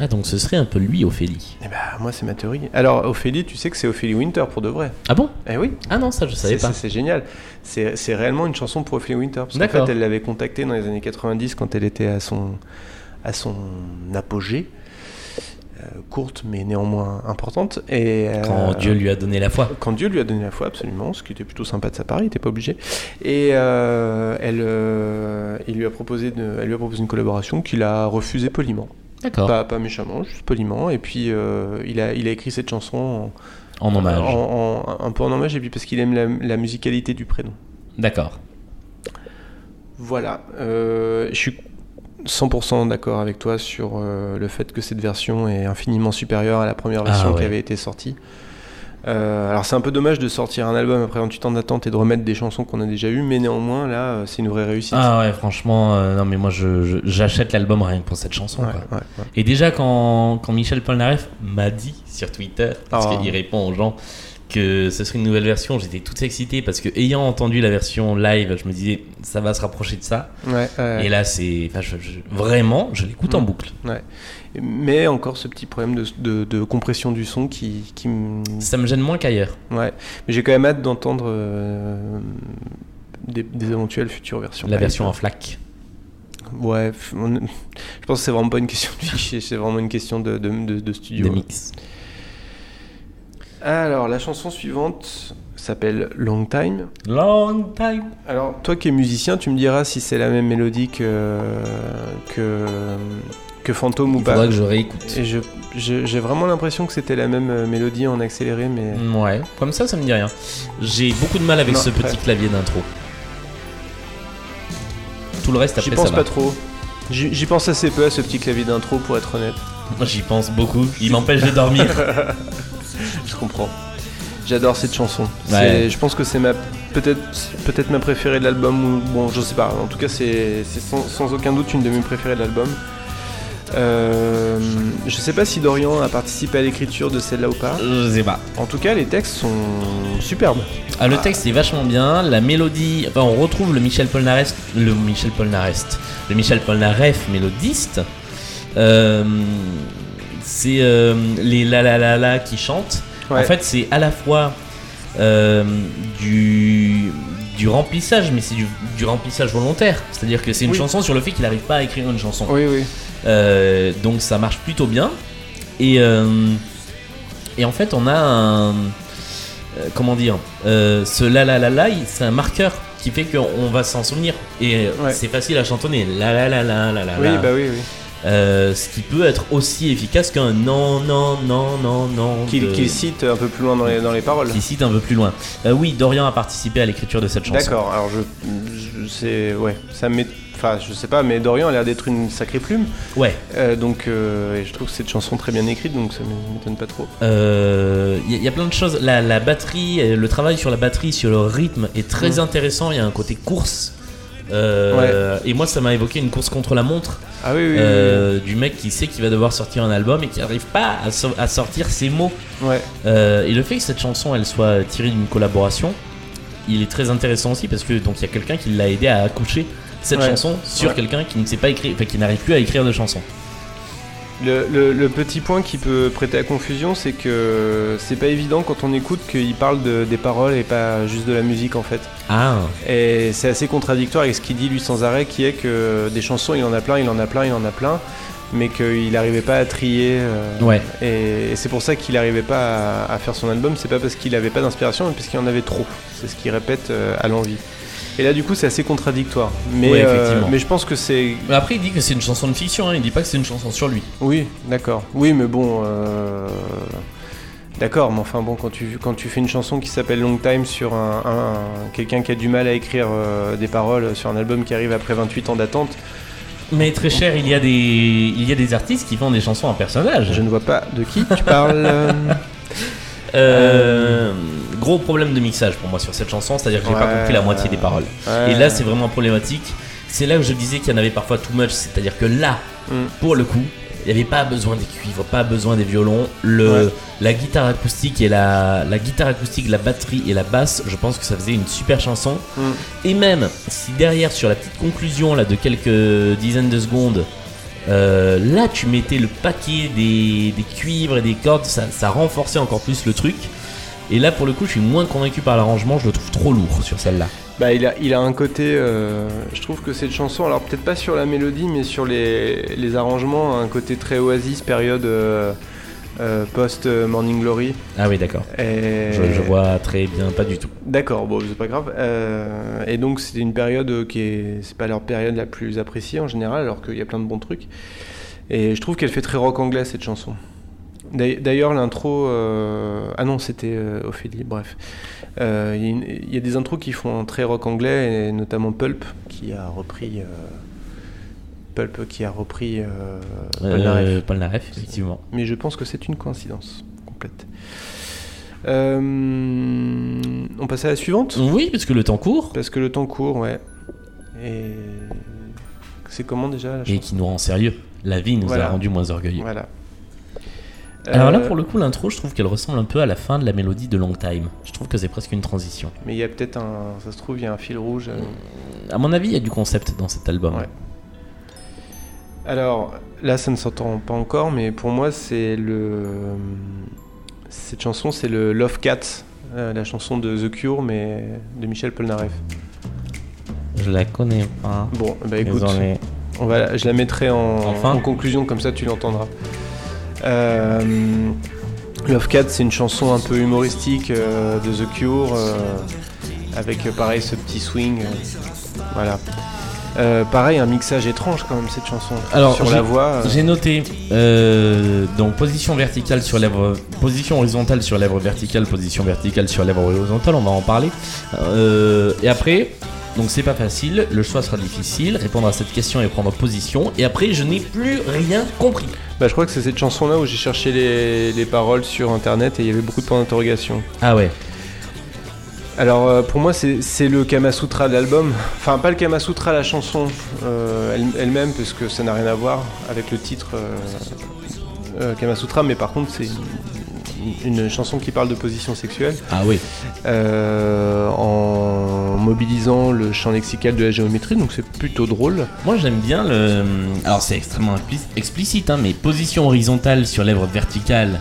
Ah, donc ce serait un peu lui, Ophélie. Et bah moi c'est ma théorie. Alors Ophélie, tu sais que c'est Ophélie Winter pour de vrai. Ah bon? Eh oui. Ah non, ça je savais C'est- pas. C'est génial. C'est réellement une chanson pour Ophélie Winter. Parce qu'en fait, elle l'avait contactée dans les années 90 quand elle était à son, à son apogée. Euh, courte mais néanmoins importante. Et, euh, Quand Dieu lui a donné la foi. quand Dieu lui a donné la foi, absolument, ce qui était plutôt sympa de sa part, il n'était pas obligé. Et euh, elle, il lui a proposé de, elle lui a proposé une collaboration qu'il a refusée poliment. D'accord. Pas, pas méchamment, juste poliment. Et puis euh, il, a, il a écrit cette chanson en, En hommage. en- en- un peu en hommage, et puis parce qu'il aime la, la musicalité du prénom. D'accord. Voilà. Euh, je suis 100% d'accord avec toi sur euh, le fait que cette version est infiniment supérieure à la première version Ah ouais. qui avait été sortie. Euh, alors c'est un peu dommage de sortir un album après 28 ans d'attente et de remettre des chansons qu'on a déjà eues, mais néanmoins là euh, c'est une vraie réussite. Ah ouais, franchement, euh, non mais moi j'achète l'album rien que pour cette chanson. Ouais, quoi. ouais, ouais. Et déjà quand, quand Michel Polnareff m'a dit sur Twitter, parce Oh. qu'il répond aux gens, que ce serait une nouvelle version, j'étais tout excité parce que ayant entendu la version live, je me disais ça va se rapprocher de ça. Ouais, ouais. Et là c'est, enfin, je- je- vraiment, je l'écoute en Mm. boucle. Mais encore ce petit problème de, de- de compression du son qui, qui me- Ça me gêne moins qu'ailleurs. Ouais, mais j'ai quand même hâte d'entendre euh, des, des éventuelles futures versions. La live. version en flac. Ouais, on- je pense que c'est vraiment pas une question de fichier, c'est vraiment une question de, de, de- de studio. de mix. Alors, la chanson suivante s'appelle Long Time. Long time. Alors, toi qui es musicien, tu me diras si c'est la même mélodie que, que, que Fantôme ou Il pas. faudra que je réécoute. Et je, je- j'ai vraiment l'impression que c'était la même euh, mélodie en accéléré, mais. Ouais, comme ça, ça me dit rien. J'ai beaucoup de mal avec Non, ce petit ouais. clavier d'intro. Tout le reste J'y après pense ça pas va. trop. J'y j'y pense assez peu à ce petit clavier d'intro pour être honnête. J'y pense beaucoup. Il m'empêche de dormir. Je comprends. J'adore cette chanson. Ouais. Je pense que c'est ma peut-être peut-être ma préférée de l'album bon je sais pas. En tout cas c'est sans, sans aucun doute une de mes préférées de l'album. Euh, je sais pas si Dorian a participé à l'écriture de celle-là ou pas. je sais pas. En tout cas les textes sont superbes. Ah, le texte est vachement bien. La mélodie. Enfin, on retrouve le Michel Polnareff. Le Michel Polnareff. Le Michel Polnareff mélodiste. Euh, c'est euh, les la la la la qui chantent. Ouais. En fait, c'est à la fois euh, du, du remplissage, mais c'est du, du remplissage volontaire. C'est-à-dire que c'est une Oui. chanson sur le fait qu'il n'arrive pas à écrire une chanson. oui oui. Euh, donc ça marche plutôt bien. Et, et en fait, on a un. comment dire Ce la la la la, c'est un marqueur qui fait qu'on va s'en souvenir. Et Ouais. c'est facile à chantonner. La la la la la la Oui la. bah oui oui. Euh, ce qui peut être aussi efficace qu'un non, non, non, non, non. Qu'il de- qu'il cite un peu plus loin dans les, dans les paroles. qui cite un peu plus loin. Euh, oui, Dorian a participé à l'écriture de cette chanson. D'accord. Alors je sais, ouais, ça. Enfin, je sais pas, mais Dorian a l'air d'être une sacrée plume. Ouais. Euh, donc, et je trouve cette chanson très bien écrite, donc ça m'étonne pas trop. Il y, y, a plein de choses. La, la, batterie, le travail sur la batterie, sur le rythme est très Mm. intéressant. Il y a un côté course. Euh, Et moi, ça m'a évoqué une course contre la montre. Ah oui, oui. euh, Du mec qui sait qu'il va devoir sortir un album et qui n'arrive pas à, so- à sortir ses mots. Ouais. Euh, et le fait que cette chanson elle soit tirée d'une collaboration, il est très intéressant aussi parce que donc il y a quelqu'un qui l'a aidé à accoucher cette Ouais. chanson sur quelqu'un qui ne sait pas écrire, enfin qui n'arrive plus à écrire de chansons. Le, le- le petit point qui peut prêter à confusion, c'est que c'est pas évident quand on écoute qu'il parle de- des paroles et pas juste de la musique en fait. Ah, Et c'est assez contradictoire avec ce qu'il dit lui sans arrêt, qui est que des chansons, il en a plein, il en a plein, il en a plein, mais qu'il n'arrivait pas à trier. euh, ouais. Et, et c'est pour ça qu'il n'arrivait pas à, à faire son album. C'est pas parce qu'il n'avait pas d'inspiration, mais parce qu'il en avait trop. C'est ce qu'il répète euh, à l'envie. Et là, du coup, c'est assez contradictoire. Mais, Ouais, euh, mais je pense que c'est. Mais après il dit que c'est une chanson de fiction, hein, il dit pas que c'est une chanson sur lui. Oui, d'accord. Oui, mais bon. euh, D'accord, mais enfin bon, quand tu, quand tu fais une chanson qui s'appelle Long Time sur un, un- un- quelqu'un qui a du mal à écrire euh, des paroles sur un album qui arrive après 28 ans d'attente, Mais très cher, il y a des, il y a des artistes qui font des chansons en personnage. je ne vois pas de qui tu parles. euh. Gros problème de mixage pour moi sur cette chanson, c'est-à-dire que j'ai pas Ouais. compris la moitié des paroles. Ouais. Et là, c'est vraiment problématique. C'est là où je disais qu'il y en avait parfois too much, c'est-à-dire que là, Mm. pour le coup, il n'y avait pas besoin des cuivres, pas besoin des violons. Le, Ouais. La guitare acoustique et la, la guitare acoustique, la batterie et la basse, je pense que ça faisait une super chanson. Mm. Et même si derrière, sur la petite conclusion là de quelques dizaines de secondes, euh, là tu mettais le paquet des, des cuivres et des cordes, ça, ça renforçait encore plus le truc. Et là pour le coup, je suis moins convaincu par l'arrangement, je le trouve trop lourd sur celle-là. Bah, il a, il a un côté. euh, je trouve que cette chanson, alors peut-être pas sur la mélodie, mais sur les, les arrangements, un côté très Oasis, période euh, euh, post-Morning Glory. Ah oui, d'accord. Et... Je, je vois très bien, pas du tout. D'accord, bon, c'est pas grave. Euh, et donc, c'était une période qui est. C'est pas leur période la plus appréciée en général, alors qu'il y a plein de bons trucs. Et je trouve qu'elle fait très rock anglais cette chanson. D'ail- D'ailleurs, l'intro. euh, Ah non, c'était euh, Ophélie, bref. Euh, Il y, a une- il y a des intros qui font très rock anglais, et notamment Pulp, qui a repris. euh, Pulp qui a repris euh, Paul Naref. Euh, Paul Naref, effectivement. Mais je pense que c'est une coïncidence complète. Euh, on passe à la suivante? Oui, parce que le temps court Parce que le temps court, ouais. Et. C'est comment déjà la et qui nous rend sérieux. La vie nous Voilà. a rendu moins orgueilleux. Voilà. Alors là, Euh, pour le coup, l'intro, je trouve qu'elle ressemble un peu à la fin de la mélodie de Long Time. Je trouve que c'est presque une transition. Mais il y a peut-être un. Ça se trouve, il y a un fil rouge. euh. À mon avis, il y a du concept dans cet album. Ouais. Alors, là, ça ne s'entend pas encore, mais pour moi, c'est le. Cette chanson, c'est le Love Cat, euh, la chanson de The Cure, mais de Michel Polnareff. Je la connais pas. Bon, bah écoute. Désolé. On va, je la mettrai en, Enfin. en conclusion, comme ça tu l'entendras. Euh, Love Cat, c'est une chanson un peu humoristique euh, de The Cure, euh, avec pareil ce petit swing. voilà. Euh, pareil, un mixage étrange quand même cette chanson. Alors, sur j'ai- la voix. euh, J'ai noté euh, donc position verticale sur lèvre, position horizontale sur lèvre verticale, position verticale sur lèvre horizontale. On va en parler. Et après, donc c'est pas facile. Le choix sera difficile. Répondre à cette question et prendre position. Et après, je n'ai plus rien compris. bah, je crois que c'est cette chanson-là où j'ai cherché les, les paroles sur internet et il y avait beaucoup de points d'interrogation. Ah ouais. Alors euh, pour moi c'est le Kama Sutra de l'album, enfin pas le Kama Sutra la chanson euh, elle- elle-même parce que ça n'a rien à voir avec le titre euh, Kama Sutra mais par contre c'est une, chanson qui parle de position sexuelle Ah oui. euh, en mobilisant le champ lexical de la géométrie donc c'est plutôt drôle. Moi j'aime bien le. Alors c'est extrêmement expli- explicite, hein, mais position horizontale sur lèvre verticale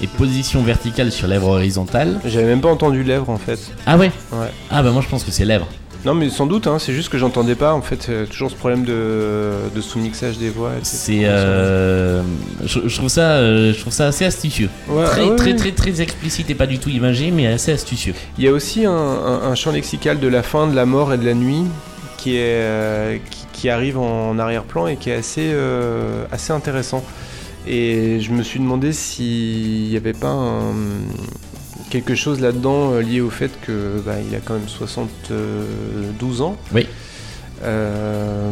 et position verticale sur lèvre horizontale. J'avais même pas entendu lèvres en fait. Ah ouais? Ouais. Ah bah moi je pense que c'est lèvre. Non mais sans doute hein, c'est juste que j'entendais pas en fait euh, toujours ce problème de, de sous-mixage des voix. etc. C'est. euh, je, je trouve ça, euh, je trouve ça assez astucieux. Ouais, très, ouais, très, ouais. très, très explicite et pas du tout imagé, mais assez astucieux. Il y a aussi un, un- un champ lexical de la fin, de la mort et de la nuit qui, est, qui, qui arrive en arrière-plan et qui est assez, assez intéressant. Et je me suis demandé s'il n'y avait pas un- quelque chose là-dedans euh, lié au fait que bah, il a quand même 72 ans. Oui. Euh,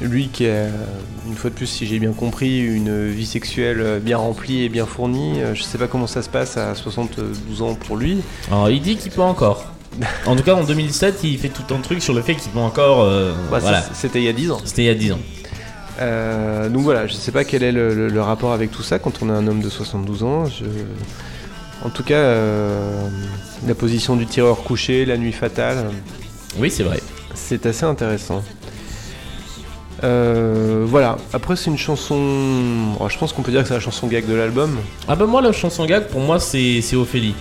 lui qui a, une fois de plus, si j'ai bien compris, une vie sexuelle bien remplie et bien fournie. Euh, Je sais pas comment ça se passe à 72 ans pour lui. Alors, il dit qu'il peut encore. En tout cas, en 2007, il fait tout un truc sur le fait qu'il peut encore. euh, Bah, voilà. C'était il y a 10 ans. C'était il y a 10 ans. Euh, donc voilà, je sais pas quel est le, le- le rapport avec tout ça quand on est un homme de 72 ans. Je- En tout cas, euh, la position du tireur couché, la nuit fatale, Oui, c'est vrai. c'est assez intéressant. Euh, voilà, après c'est une chanson. oh, je pense qu'on peut dire que c'est la chanson gag de l'album. Ah bah moi la chanson gag pour moi c'est Ophélie.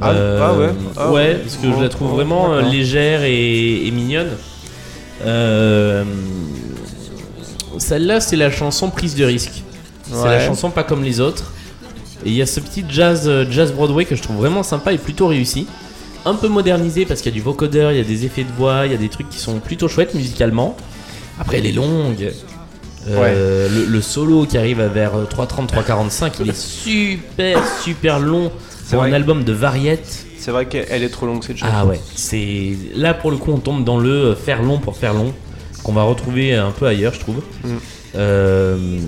Ah, ah ouais Ah ouais, ouais. parce que je la trouve bon, vraiment euh, légère et, et mignonne. Euh, Celle-là c'est la chanson prise de risque. C'est la chanson pas comme les autres. Et il y a ce petit jazz euh, jazz Broadway que je trouve vraiment sympa et plutôt réussi. Un peu modernisé parce qu'il y a du vocodeur, il y a des effets de voix, il y a des trucs qui sont plutôt chouettes musicalement. Après elle est longue. Euh, le, le solo qui arrive à vers 3.30, 3.45, il est super super long C'est pour un album de variette. C'est vrai qu'elle elle est trop longue cette chanson. Ah ouais, c'est là pour le coup on tombe dans le euh, faire long pour faire long qu'on va retrouver un peu ailleurs je trouve. Mm. Euh,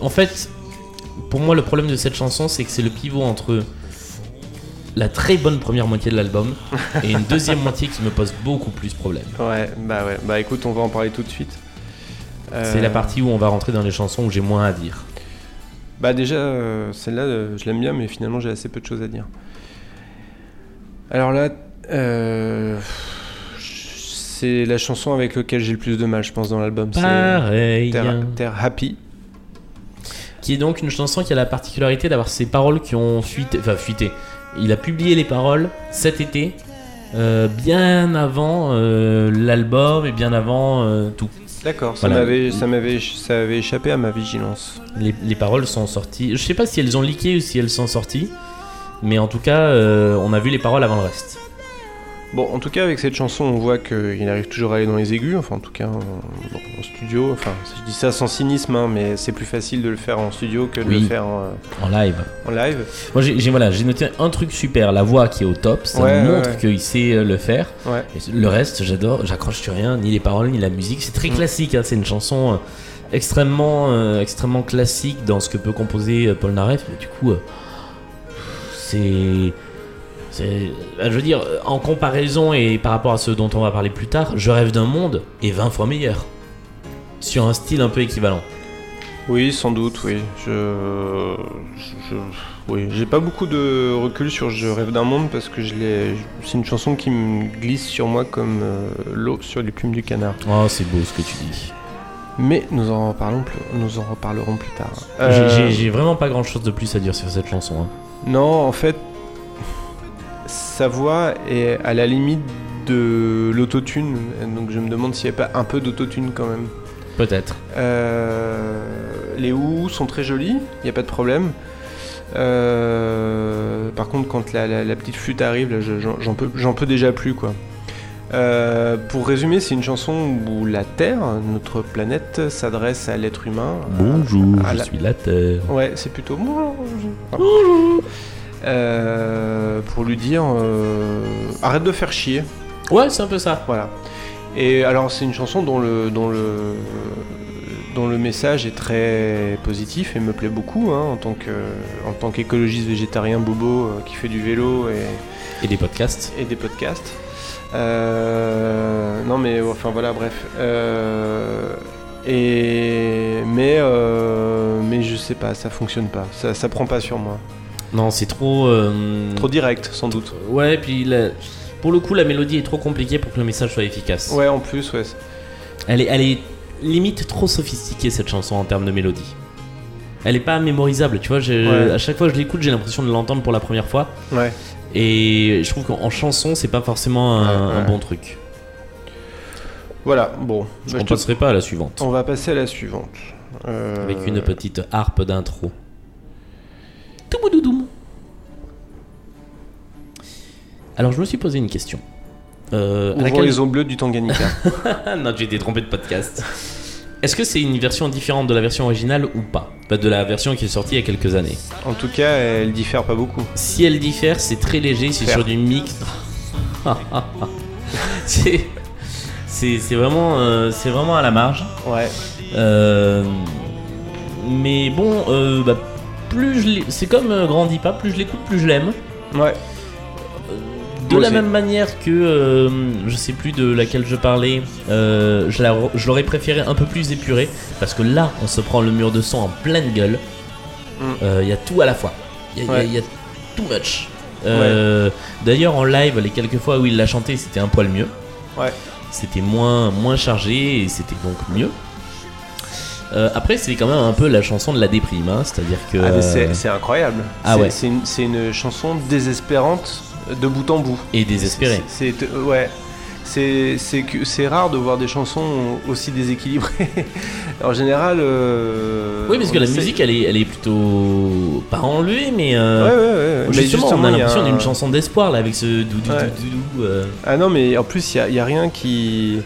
en fait, pour moi le problème de cette chanson c'est que c'est le pivot entre la très bonne première moitié de l'album et une deuxième moitié qui me pose beaucoup plus problème. Ouais, bah ouais. Bah écoute, on va en parler tout de suite. C'est Euh, la partie où on va rentrer dans les chansons où j'ai moins à dire. Bah déjà, euh, celle-là, euh, je l'aime bien, mais finalement j'ai assez peu de choses à dire. Alors là, euh, c'est la chanson avec laquelle j'ai le plus de mal, je pense, dans l'album. C'est Pareil. Terre Happy. Qui est donc une chanson qui a la particularité d'avoir ses paroles qui ont fuité, enfin fuité. Il a publié les paroles cet été, euh, bien avant euh, l'album et bien avant euh, tout. D'accord, ça Voilà. m'avait, ça m'avait, ça avait échappé à ma vigilance. Les, les paroles sont sorties. Je sais pas si elles ont leaké ou si elles sont sorties, mais en tout cas, on a vu les paroles avant le reste. Bon, en tout cas, avec cette chanson, on voit qu'il arrive toujours à aller dans les aigus, enfin, en tout cas, en, bon, en studio. Enfin, je dis ça sans cynisme, hein, mais c'est plus facile de le faire en studio que de Oui. le faire en, En live. en live. Moi, j'ai voilà, j'ai noté un truc super, la voix qui est au top, ça Ouais, montre ouais. qu'il sait euh, le faire. Ouais. Et le reste, j'adore, j'accroche sur rien, ni les paroles, ni la musique. C'est très Mm. classique, hein, c'est une chanson euh, extrêmement, euh, extrêmement classique dans ce que peut composer euh, Paul Naref. Mais du coup, euh, c'est. Euh, Je veux dire, euh, en comparaison et par rapport à ce dont on va parler plus tard, Je rêve d'un monde est 20 fois meilleur. Sur un style un peu équivalent. Oui, sans doute, oui. Je, oui, j'ai pas beaucoup de recul sur Je rêve d'un monde parce que je l'ai. C'est une chanson qui me glisse sur moi comme euh, l'eau sur les plumes du canard. Oh, c'est beau ce que tu dis. Mais nous en reparlons plus, nous en reparlerons plus tard. Euh, j'ai vraiment pas grand chose de plus à dire sur cette chanson. hein. Non, en fait, sa voix est à la limite de l'autotune. Donc je me demande s'il n'y a pas un peu d'autotune quand même. Peut-être. Euh, les ou sont très jolis, il n'y a pas de problème. Euh, par contre, quand la, la- la petite flûte arrive, j'en peux, déjà plus quoi. Euh, pour résumer, c'est une chanson où la Terre, notre planète, s'adresse à l'être humain. Bonjour, à je la- suis la Terre. Ouais, c'est plutôt bonjour. Euh, pour lui dire euh, arrête de faire chier. Ouais, c'est un peu ça. Voilà. Et alors c'est une chanson dont le dont le dont le message est très positif et me plaît beaucoup hein, en tant que en tant qu'écologiste végétarien bobo euh, qui fait du vélo et, Et des podcasts. et des podcasts. Euh, non mais enfin voilà bref. Et mais mais je sais pas ça fonctionne pas ça ça prend pas sur moi Non, c'est trop. euh, trop direct sans doute. Ouais, puis la- pour le coup, la mélodie est trop compliquée pour que le message soit efficace. Ouais en plus ouais. Elle, est, elle est limite trop sophistiquée cette chanson en termes de mélodie. Elle est pas mémorisable, tu vois. Ouais. À chaque fois que je l'écoute, j'ai l'impression de l'entendre pour la première fois. Ouais. Et je trouve qu'en chanson, c'est pas forcément un, Ouais, un ouais. bon truc. Voilà bon. Je Bah, ne je te- passerai pas à la suivante. On va passer à la suivante. Euh, Avec une petite harpe d'intro. Alors je me suis posé une question. Euh, Ouvrons laquelle- les eaux bleues du Tanganyika. Non, j'ai été trompé de podcast. Est-ce que c'est une version différente de la version originale ou pas? Pas De la version qui est sortie il y a quelques années. en tout cas, elle diffère pas beaucoup. Si elle diffère, c'est très léger, c'est sur du mix. c'est c'est c'est vraiment, euh, c'est vraiment à la marge. Ouais. Euh, mais bon, euh, bah, plus je l'ai- c'est comme euh, Grandis pas, plus je l'écoute, plus je l'aime. Ouais. De Moi la aussi. même manière que, euh, je sais plus de laquelle je parlais, euh, je la- je l'aurais préféré un peu plus épurée, parce que là, on se prend le mur de son en pleine gueule. Euh, Mm. Il y a tout à la fois. Il y, a- il y a- Ouais. il y a too much. Euh, D'ailleurs, en live, les quelques fois où il l'a chanté, c'était un poil mieux. Ouais. C'était moins, moins chargé et c'était donc mieux. Euh, après, c'est quand même un peu la chanson de la déprime, hein, c'est-à-dire que. Ah, c'est incroyable. Ah C'est- ouais. C'est une, chanson désespérante de bout en bout. et désespéré. C'est euh, ouais. C'est rare de voir des chansons aussi déséquilibrées. en général. euh, Oui, parce que la musique, elle est, elle est plutôt pas enlevée, mais euh, ouais, ouais. ouais. Mais justement, on a l'impression un- d'une chanson d'espoir là avec ce doudou doudou. euh. Ah non, mais en plus, il n'y a, rien qui.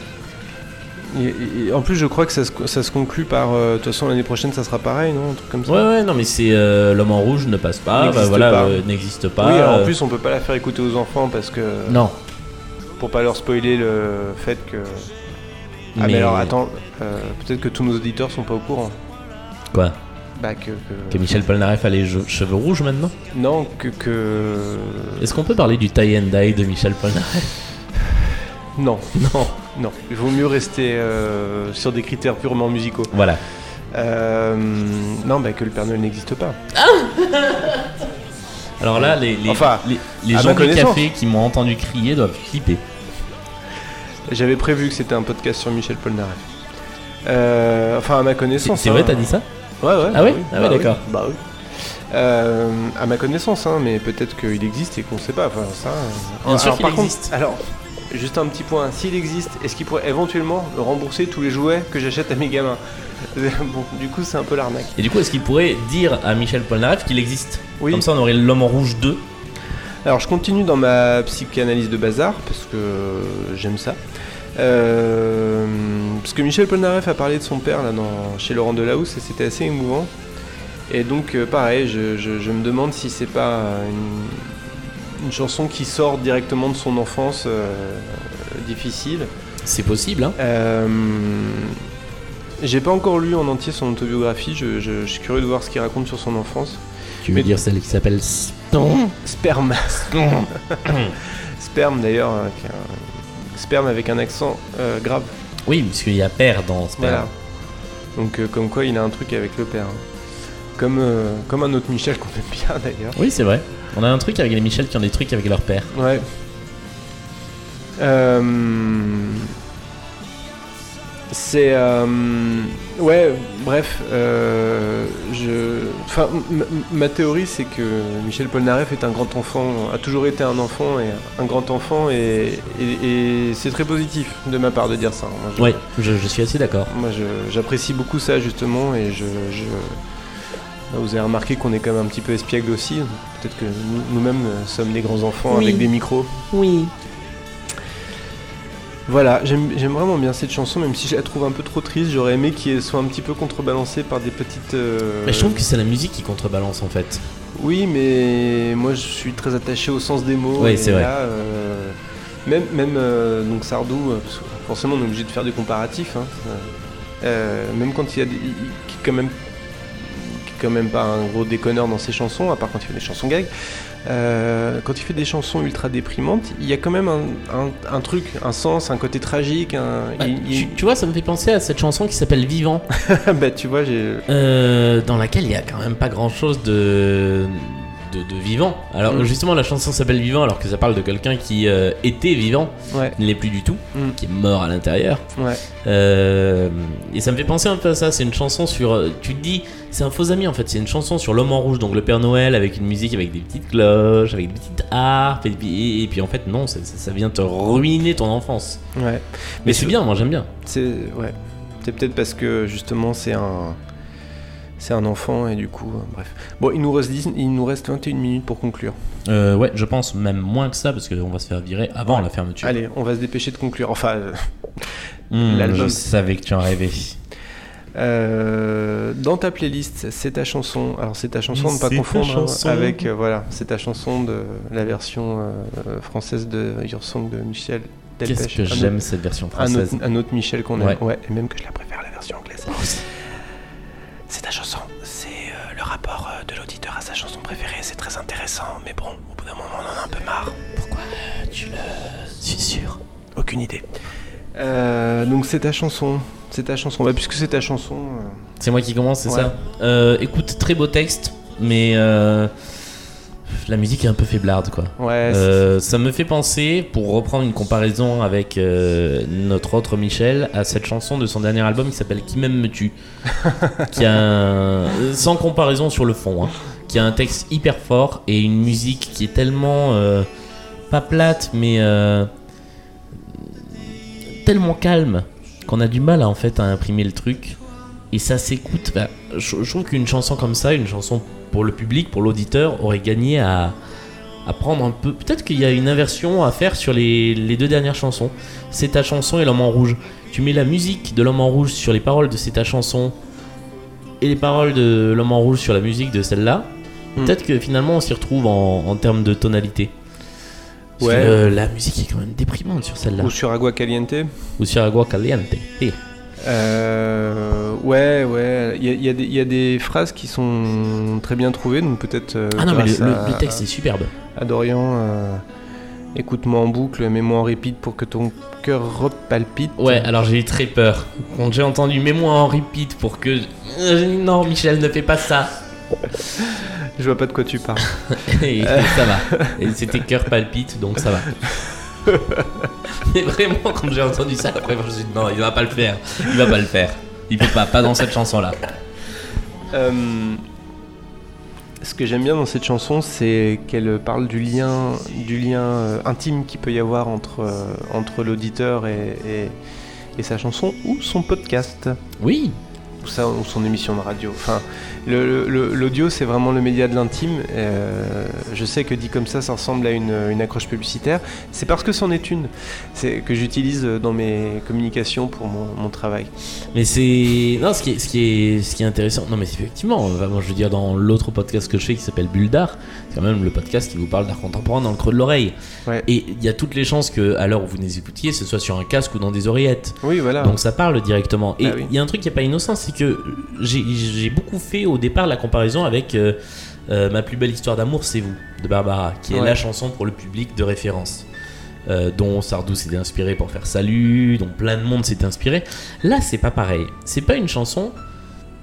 Et- et- En plus, je crois que ça se, ça se conclut par. euh, De toute façon, l'année prochaine, ça sera pareil, non Un truc comme ça. Ouais, ouais, non, mais c'est euh, l'homme en rouge ne passe pas, bah N'existe voilà, pas. euh, n'existe pas. oui, alors, en plus, on peut pas la faire écouter aux enfants parce que. non. Pour pas leur spoiler le fait que. Ah, mais, alors, attends, peut-être que tous nos auditeurs sont pas au courant. Quoi? Bah, que. que- Que Michel Polnareff a les cheveux rouges maintenant? Non, que. que... Est-ce qu'on peut parler du tie and dye de Michel Polnareff? Non, Non. Non. Il vaut mieux rester euh, sur des critères purement musicaux. Voilà. Euh, non, bah, que le Père Noël n'existe pas. Alors là, les, les, Enfin, les, les à gens ma du connaissance. café qui m'ont entendu crier doivent flipper. J'avais prévu que c'était un podcast sur Michel Polnareff. Euh, enfin, à ma C'est connaissance. c'est vrai, hein. t'as dit ça Ouais, ouais. Ah ouais bah Ah ouais, oui, d'accord. Bah oui. Euh, à ma connaissance, hein, mais peut-être qu'il existe et qu'on sait pas. Enfin, ça. euh. Bien sûr qu'il par contre, existe. alors, juste un petit point. S'il existe, est-ce qu'il pourrait éventuellement me rembourser tous les jouets que j'achète à mes gamins Bon, du coup, c'est un peu l'arnaque. Et du coup, est-ce qu'il pourrait dire à Michel Polnareff qu'il existe Oui. Comme ça, on aurait l'homme en rouge 2. Alors je continue dans ma psychanalyse de bazar parce que j'aime ça. Euh, parce que Michel Polnareff a parlé de son père là dans, chez Laurent Delahousse et c'était assez émouvant. Et donc euh, pareil, je, je- je me demande si c'est pas une, une chanson qui sort directement de son enfance euh, difficile. C'est possible, hein Euh, J'ai pas encore lu en entier son autobiographie, je, je- je suis curieux de voir ce qu'il raconte sur son enfance. Tu veux Mais- dire celle qui s'appelle Sperme Sperme. Sperme d'ailleurs, est un- sperme avec un accent euh, grave. Oui, parce qu'il y a père dans Sperme. Voilà. Donc euh, comme quoi il a un truc avec le père. Comme, euh, comme un autre Michel qu'on aime bien d'ailleurs. Oui, c'est vrai. On a un truc avec les Michel qui ont des trucs avec leur père. Ouais. Euh, c'est euh, ouais bref euh, je enfin ma théorie c'est que Michel Polnareff est un grand enfant a toujours été un enfant et un grand enfant et, et- et c'est très positif de ma part de dire ça Moi, je- Ouais, je, je suis assez d'accord. moi, j'apprécie beaucoup ça justement et je, je- vous avez remarqué qu'on est quand même un petit peu espiègle aussi. Peut-être que nous- nous-mêmes euh, sommes des grands enfants Oui. avec des micros. Oui. Voilà, j'aime vraiment bien cette chanson, même si je la trouve un peu trop triste. J'aurais aimé qu'elle soit un petit peu contrebalancée par des petites. euh, Mais je trouve que c'est la musique qui contrebalance en fait. Oui, mais moi je suis très attaché au sens des mots. Oui, et c'est vrai. là, euh, même même euh, donc Sardou, forcément on est obligé de faire des comparatifs. hein, même quand il y a des, quand même quand même pas un gros déconneur dans ses chansons, à part quand il fait des chansons gags. euh, quand il fait des chansons ultra déprimantes, il y a quand même un, un- un truc, un sens, un côté tragique. Un, Ah, il- il- tu, tu vois, ça me fait penser à cette chanson qui s'appelle Vivant, bah tu vois, j'ai. euh, dans laquelle il y a quand même pas grand chose de, de, de vivant. Alors Mm. justement, la chanson s'appelle Vivant alors que ça parle de quelqu'un qui euh, était vivant, Ouais, ne l'est plus du tout, Mm. qui est mort à l'intérieur. ouais. Euh, et ça me fait penser un peu à ça. C'est une chanson sur. euh, Tu te dis, c'est un faux ami en fait. C'est une chanson sur l'homme en rouge, donc le Père Noël, avec une musique avec des petites cloches, avec des petites harpes. Et puis, et puis en fait, non, ça, vient te ruiner ton enfance. ouais. Mais c'est bien, moi j'aime bien. C'est ouais. C'est peut-être parce que justement c'est un c'est un enfant et du coup euh, bref. Bon, il nous reste 10 il nous reste 21 minutes pour conclure. Euh, ouais, je pense même moins que ça parce qu'on va se faire virer avant la fermeture. Allez, on va se dépêcher de conclure. Enfin euh, l'album. je savais que tu en rêvais. euh, dans ta playlist, c'est ta chanson. Alors c'est ta chanson ne pas confondre hein, avec euh, voilà, c'est ta chanson de la version française de Your Song de Michel Qu'est-ce Delpech. que Un autre- j'aime cette version Un française. autre, un autre Michel qu'on aime. Ouais. Ouais, et même que je la préfère la version anglaise. C'est ta chanson, c'est euh, le rapport euh, de l'auditeur à sa chanson préférée, c'est très intéressant, mais bon, au bout d'un moment on en a un peu marre. Pourquoi tu le suis sûr? Aucune idée. Euh, donc c'est ta chanson, c'est ta chanson. Bah, puisque c'est ta chanson, euh, C'est moi qui commence, c'est Ouais. ça? Euh, Écoute, très beau texte, mais euh, la musique est un peu faiblarde, quoi. ouais, Euh, ça me fait penser, pour reprendre une comparaison avec euh, notre autre Michel, à cette chanson de son dernier album qui s'appelle Qui m'aime me tue, qui a un- sans comparaison sur le fond, hein, qui a un texte hyper fort et une musique qui est tellement euh, pas plate, mais euh, tellement calme qu'on a du mal à, en fait à imprimer le truc et ça s'écoute. Bah, je, je trouve qu'une chanson comme ça, une chanson pour le public, pour l'auditeur, aurait gagné à à prendre un peu. Peut-être qu'il y a une inversion à faire sur les, les deux dernières chansons. C'est ta chanson et l'homme en rouge. Tu mets la musique de l'homme en rouge sur les paroles de C'est ta chanson et les paroles de l'homme en rouge sur la musique de celle-là. Hmm. Peut-être que finalement on s'y retrouve en, en termes de tonalité. Parce Ouais. que, euh, la musique est quand même déprimante sur celle-là. ou sur Agua Caliente. Ou sur Agua Caliente. Eh. Euh, ouais, ouais, il y, a- y des- il y a des phrases qui sont très bien trouvées, donc peut-être. euh, Ah non, mais le, à- le texte est superbe. à Dorian, euh, écoute-moi en boucle, mets-moi en repeat pour que ton cœur repalpite. Ouais, alors j'ai eu très peur. Quand j'ai entendu Mets-moi en repeat pour que. Euh, Non, Michel, ne fais pas ça. Je vois pas de quoi tu parles. Et ça va. Et c'était cœur palpite, donc ça va. Mais vraiment, quand j'ai entendu ça, après, je me suis dit non, il va pas le faire. Il va pas le faire. Il peut pas, pas dans cette chanson-là. Euh, ce que j'aime bien dans cette chanson, c'est qu'elle parle du lien, du lien euh, intime qu'il peut y avoir entre, euh, entre l'auditeur et, et- et sa chanson ou son podcast Oui, ou, ça, ou son émission de radio. Enfin, l'audio, c'est vraiment le média de l'intime. Euh, je sais que dit comme ça, ça ressemble à une, une accroche publicitaire. C'est parce que c'en est une c'est que j'utilise dans mes communications pour mon, mon travail. mais c'est. Non, ce qui, est, ce, qui est, ce qui est intéressant. Non, mais effectivement, moi, je veux dire, dans l'autre podcast que je fais qui s'appelle Bulle d'art, c'est quand même le podcast qui vous parle d'art contemporain dans le creux de l'oreille. Ouais. Et il y a toutes les chances que, à l'heure où vous nous écoutiez, ce soit sur un casque ou dans des oreillettes. Oui, voilà. Donc ça parle directement. Et il Ah oui. y a un truc qui est pas innocent, c'est que j'ai j'ai beaucoup fait au départ la comparaison avec euh, euh, Ma plus belle histoire d'amour, c'est vous, de Barbara, qui est Ouais. la chanson pour le public de référence. euh, dont Sardou s'était inspiré pour faire Salut, dont plein de monde s'est inspiré. Là, c'est pas pareil. C'est pas une chanson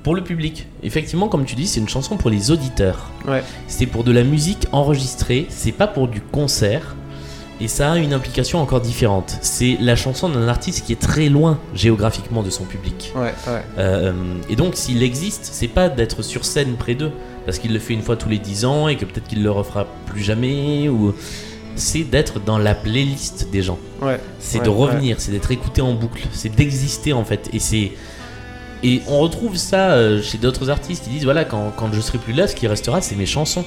pour le public. Effectivement, comme tu dis, c'est une chanson pour les auditeurs. Ouais. C'est pour de la musique enregistrée, c'est pas pour du concert. Et ça a une implication encore différente. C'est la chanson d'un artiste qui est très loin géographiquement de son public. Ouais, ouais. Euh, et donc, s'il existe, c'est pas d'être sur scène près d'eux, parce qu'il le fait une fois tous les 10 ans et que peut-être qu'il le refera plus jamais, ou c'est d'être dans la playlist des gens. ouais. C'est de revenir, c'est d'être écouté en boucle, c'est d'exister en fait. Et c'est et on retrouve ça euh, chez d'autres artistes qui disent voilà quand, quand je serai plus là, ce qui restera, c'est mes chansons.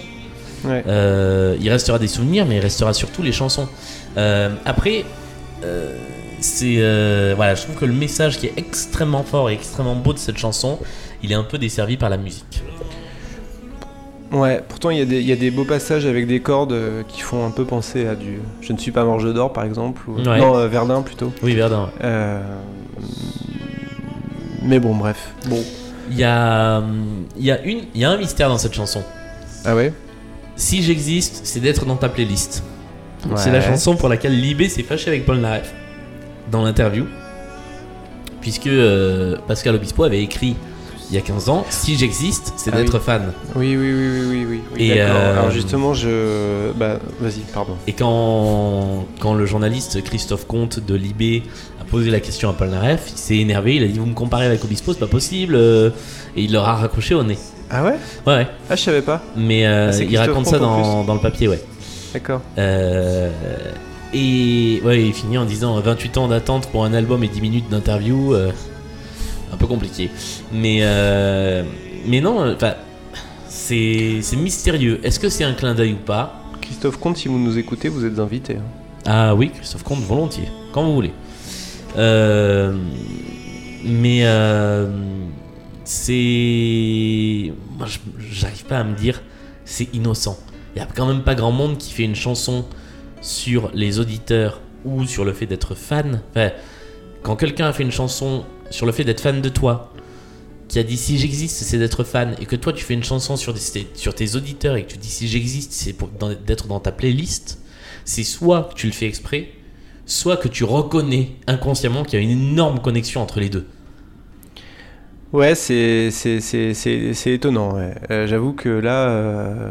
Ouais. Euh, il restera des souvenirs, mais il restera surtout les chansons. Euh, après, euh, c'est voilà, je trouve que le message qui est extrêmement fort et extrêmement beau de cette chanson, il est un peu desservi par la musique. Ouais, pourtant il y, a des- il y a des beaux passages avec des cordes qui font un peu penser à du Je ne suis pas morge d'or par exemple, ou... Ouais. non, Verdun plutôt. Oui, Verdun. ouais. Mais bon, bref. Bon. Il y a, hum, y a une, il y a un mystère dans cette chanson. Ah ouais? Si j'existe, c'est d'être dans ta playlist. C'est la chanson pour laquelle Libé s'est fâché avec Paul Naref dans l'interview. Puisque euh, Pascal Obispo avait écrit il y a 15 ans Si j'existe, c'est Ah d'être oui. fan. Oui, oui, oui, oui, oui, oui. oui, Et, euh, Alors justement, je. Bah, vas-y, pardon. Et quand, quand le journaliste Christophe Comte de Libé a posé la question à Paul Naref, il s'est énervé. Il a dit Vous me comparez avec Obispo, c'est pas possible. euh, Et il leur a raccroché au nez. Ah ouais Ouais, ouais. Ah, je savais pas. Mais euh, Ah, il raconte ça dans, dans le papier, ouais. D'accord. Euh, et ouais, il finit en disant 28 ans d'attente pour un album et 10 minutes d'interview. euh, un peu compliqué. Mais, euh, mais non, enfin, c'est c'est mystérieux. Est-ce que c'est un clin d'œil ou pas? Christophe Comte, si vous nous écoutez, vous êtes invité. hein. Ah oui, Christophe Comte, volontiers, quand vous voulez. Euh, mais euh, c'est. Moi, j'arrive pas à me dire, c'est innocent. Il y a quand même pas grand monde qui fait une chanson sur les auditeurs ou sur le fait d'être fan. Enfin, quand quelqu'un a fait une chanson sur le fait d'être fan de toi, qui a dit si j'existe, c'est d'être fan, et que toi tu fais une chanson sur, des- sur tes auditeurs et que tu dis si j'existe, c'est d'être dans ta playlist, c'est soit que tu le fais exprès, soit que tu reconnais inconsciemment qu'il y a une énorme connexion entre les deux. Ouais, c'est étonnant. ouais. Euh, J'avoue que là, euh,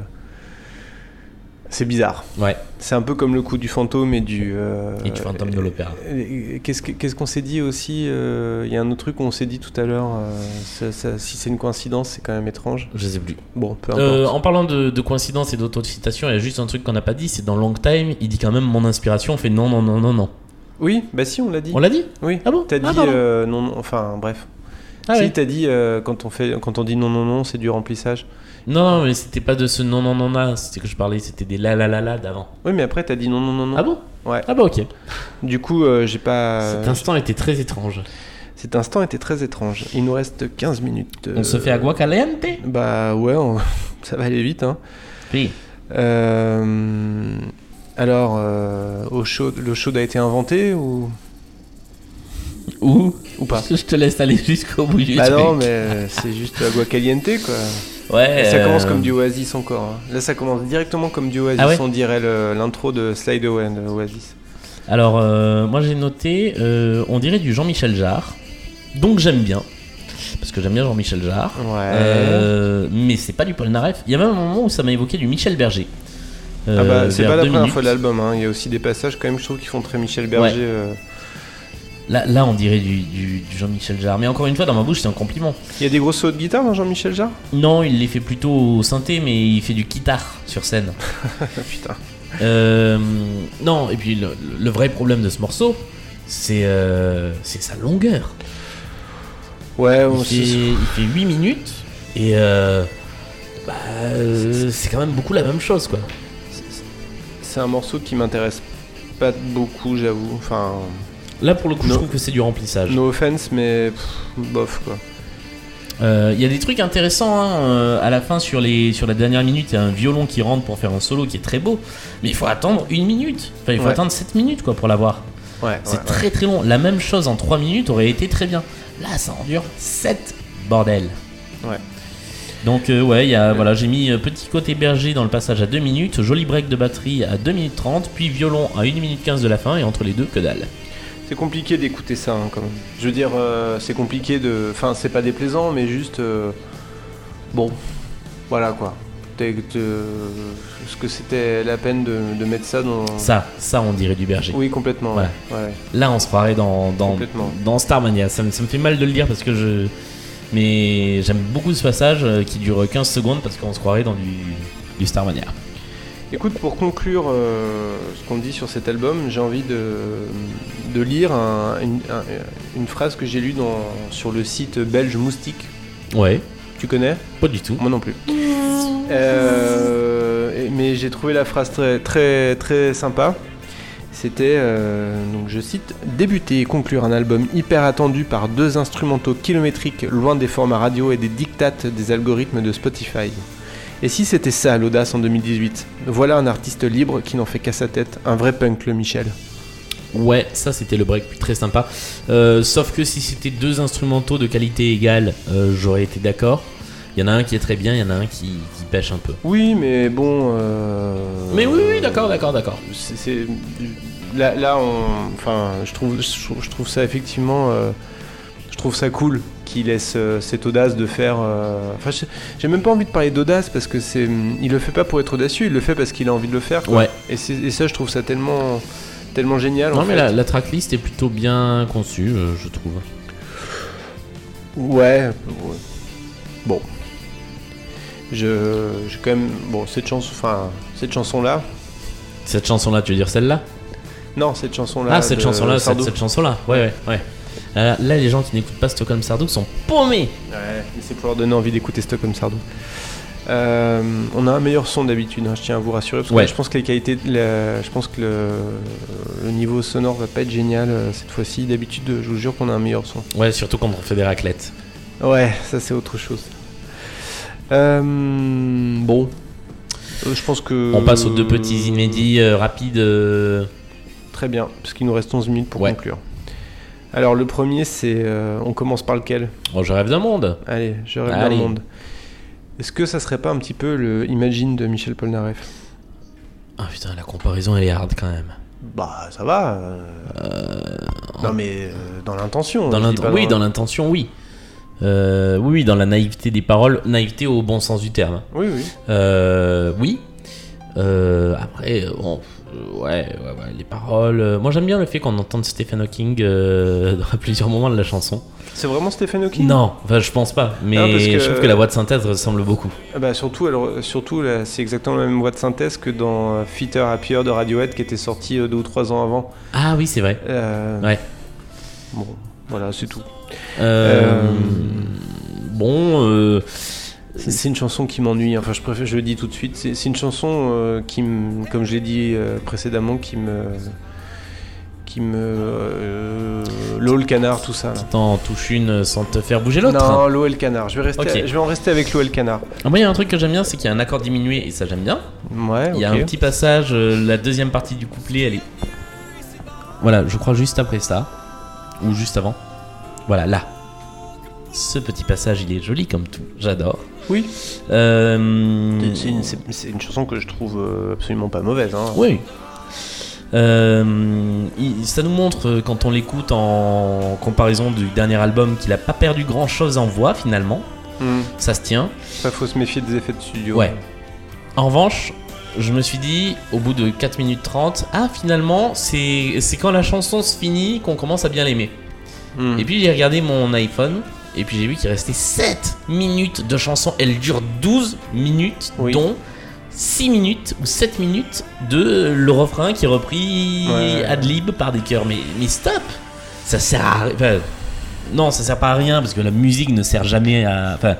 c'est bizarre. Ouais, C'est un peu comme le coup du fantôme et du. euh, et un tome de l'opéra. Qu'est-ce que- qu'est-ce qu'on s'est dit aussi euh, Il y a un autre truc qu'on s'est dit tout à l'heure. euh, si c'est une coïncidence, c'est quand même étrange. Je sais plus. Bon, peu importe. En parlant de, de coïncidence et d'autocitation, il y a juste un truc qu'on n'a pas dit, c'est dans Long Time, il dit quand même mon inspiration, on fait non, non, non, non, non. Oui, bah si, on l'a dit. On l'a dit? Oui. Ah bon? T'as dit Ah, euh, non, non, enfin bref. Ah si, ouais. t'as dit euh, quand on fait, quand on dit non, non, non, c'est du remplissage. Non, non, mais c'était pas de ce non, non, non, là, c'était que je parlais, c'était des la la la la d'avant. Oui, mais après t'as dit non, non, non, non. Ah bon? Ouais. Ah bah ok. Du coup, euh, j'ai pas. Cet instant était très étrange. Cet instant était très étrange. Il nous reste 15 minutes. On se fait agua caliente Bah ouais, on- ça va aller vite. Hein. Oui. Euh, Alors, euh, au chaud, l'eau chaude a été inventée ou, Ou ou pas Je te laisse aller jusqu'au bout du Bah truc. non, mais euh, c'est juste agua caliente quoi. Ouais. Et ça euh, commence comme du Oasis encore. hein. Là, ça commence directement comme du Oasis. Ah ouais on dirait le- l'intro de Slide Away de Oasis. Alors, euh, moi j'ai noté, euh, on dirait du Jean-Michel Jarre. Donc j'aime bien. Parce que j'aime bien Jean-Michel Jarre. Ouais. Euh, mais c'est pas du Polnareff. Il y a même un moment où ça m'a évoqué du Michel Berger. ah Euh, bah, c'est pas la première fois de l'album. hein. Il y a aussi des passages quand même, je trouve, qui font très Michel Berger. Euh. Là, là, on dirait du, du- du Jean-Michel Jarre. Mais encore une fois, dans ma bouche, c'est un compliment. Il y a des gros sauts de guitare dans Jean-Michel Jarre? Non, il les fait plutôt au synthé, mais il fait du guitare sur scène. Putain. Euh, non, et puis le, le vrai problème de ce morceau, c'est euh, sa longueur. Ouais, Il on fait, il fait 8 minutes et euh, bah, c'est quand même beaucoup la même chose quoi. c'est un morceau qui m'intéresse pas beaucoup, j'avoue. Enfin, Là pour le coup, je trouve que c'est du remplissage. no offense, mais pff, bof quoi. Euh, Il y a des trucs intéressants hein, euh, à la fin sur, les, sur la dernière minute. Il y a un violon qui rentre pour faire un solo qui est très beau, mais il faut attendre une minute. Enfin, il faut Ouais. attendre 7 minutes quoi pour l'avoir. Ouais, C'est ouais, très très long. La même chose en 3 minutes aurait été très bien. Là, ça en dure 7 bordel. Ouais. Donc euh, ouais, il y a, voilà, j'ai mis euh, petit côté berger dans le passage à 2 minutes, joli break de batterie à 2 minutes 30, puis violon à 1 minute 15 de la fin et entre les deux que dalle. C'est compliqué d'écouter ça hein, quand même. Je veux dire, euh, c'est compliqué de. Enfin, c'est pas déplaisant, mais juste. euh, Bon, voilà quoi. Te- Est-ce que c'était la peine de, de mettre ça dans. Ça, ça on dirait du berger. Oui, complètement. Ouais. Là, on se croirait dans, dans, dans Starmania. Ça me, ça me fait mal de le dire parce que je. Mais j'aime beaucoup ce passage euh, qui dure 15 secondes parce qu'on se croirait dans du, du Starmania. Écoute, pour conclure euh, ce qu'on dit sur cet album, j'ai envie de, de lire un- une, un- une phrase que j'ai lue dans, sur le site belge Moustique. Ouais, Tu connais? Pas du tout. Moi non plus. Euh, mais j'ai trouvé la phrase très très très sympa. C'était, euh, donc je cite, débuter et conclure un album hyper attendu par deux instrumentaux kilométriques loin des formats radio et des dictates des algorithmes de Spotify. Et si c'était ça l'audace en 2018 Voilà un artiste libre qui n'en fait qu'à sa tête, un vrai punk le Michel. Ouais, ça c'était le break très sympa. Euh, sauf que si c'était deux instrumentaux de qualité égale, euh, j'aurais été d'accord. Il y en a un qui est très bien, il y en a un qui, qui pêche un peu. Oui, mais bon. euh, Mais oui, oui, d'accord, d'accord, d'accord. c'est là, là on, enfin, je trouve, je trouve- ça effectivement, je trouve ça cool qu'il laisse euh, cette audace de faire. euh, Enfin, j'ai- même pas envie de parler d'audace parce que c'est, il le fait pas pour être audacieux, il le fait parce qu'il a envie de le faire. quoi. Ouais. Et, ça, je trouve ça tellement, tellement génial. Non en mais fait. la, la tracklist est plutôt bien conçue, euh, je trouve. Ouais, ouais. Bon. Je, j'ai quand même, bon, cette chanson, enfin, cette chanson là. Cette chanson-là, tu veux dire celle-là? Non, cette chanson là. Ah, cette chanson-là, cette, Sardou. cette chanson-là. Ouais, ouais, ouais. Là, les gens qui n'écoutent pas Stockholm Sardou sont paumés. Ouais, c'est pour leur donner envie d'écouter Stockholm Sardou. Euh, on a un meilleur son d'habitude, hein, je tiens à vous rassurer. Parce que Ouais. je pense que les qualités, la- je pense que le, le niveau sonore va pas être génial euh, cette fois-ci. D'habitude, je vous jure qu'on a un meilleur son. Ouais, surtout quand on fait des raclettes. Ouais, ça c'est autre chose. Euh, bon, je pense que. On passe aux deux petits inédits rapides. Très bien, parce qu'il nous reste 11 minutes pour Ouais. conclure. Alors le premier, c'est... euh, on commence par lequel? Oh, je rêve d'un monde. Allez, je rêve d'un monde. Est-ce que ça serait pas un petit peu le Imagine de Michel Polnareff? Ah putain, la comparaison elle est hard quand même. Bah, ça va. euh, Non, mais euh, dans l'intention. Dans je l'int- dis pas oui, dans l'intention, oui. Euh, oui, oui, dans la naïveté des paroles, naïveté au bon sens du terme. Oui, oui. Euh, oui. Euh, après, euh, bon, euh, ouais, ouais, ouais, les paroles. euh, moi, j'aime bien le fait qu'on entende Stephen Hawking euh, à plusieurs moments de la chanson. C'est vraiment Stephen Hawking? Non, enfin, je pense pas. Mais Non, parce que- je trouve que la voix de synthèse ressemble beaucoup. Ah Bah surtout, alors, surtout c'est exactement la même voix de synthèse que dans euh, Fitter Happier de Radiohead qui était sorti euh, deux ou trois ans avant. Ah oui, c'est vrai. Euh, Ouais. Bon, voilà, c'est tout. Euh, Euh, Bon, euh, C'est une chanson qui m'ennuie. Enfin, je préfère, je le dis tout de suite. C'est une chanson euh, qui, me- comme je l'ai dit euh, précédemment, qui me, qui me, euh, l'eau le canard, tout ça. là. t'en touches une sans te faire bouger l'autre. Non, l'eau et le canard. Je vais rester, Ok. je vais en rester avec l'eau et le canard. Ah, Moi, il y a un truc que j'aime bien, c'est qu'il y a un accord diminué et ça j'aime bien. Ouais. Il y a un petit passage, euh, la deuxième partie du couplet, elle est. Voilà, je crois juste après ça. Ou juste avant. Voilà, là. Ce petit passage, il est joli comme tout. J'adore. Oui. Euh... C'est une, c'est- c'est une chanson que je trouve euh, absolument pas mauvaise. Hein. Oui. Euh, ça nous montre quand on l'écoute en comparaison du dernier album qu'il a pas perdu grand chose en voix finalement. Hmm. Ça se tient. Ça, faut se méfier des effets de studio. Ouais. En revanche, je me suis dit, au bout de 4 minutes 30, ah finalement, c'est c'est quand la chanson se finit qu'on commence à bien l'aimer. Hmm. Et puis j'ai regardé mon iPhone, et puis j'ai vu qu'il restait 7 minutes de chanson. Elle dure 12 minutes, Oui. dont 6 minutes ou 7 minutes de le refrain qui est repris Ouais. ad lib par des chœurs. Mais, mais stop Ça sert à rien. Enfin, non, ça sert pas à rien parce que la musique ne sert jamais à. Enfin,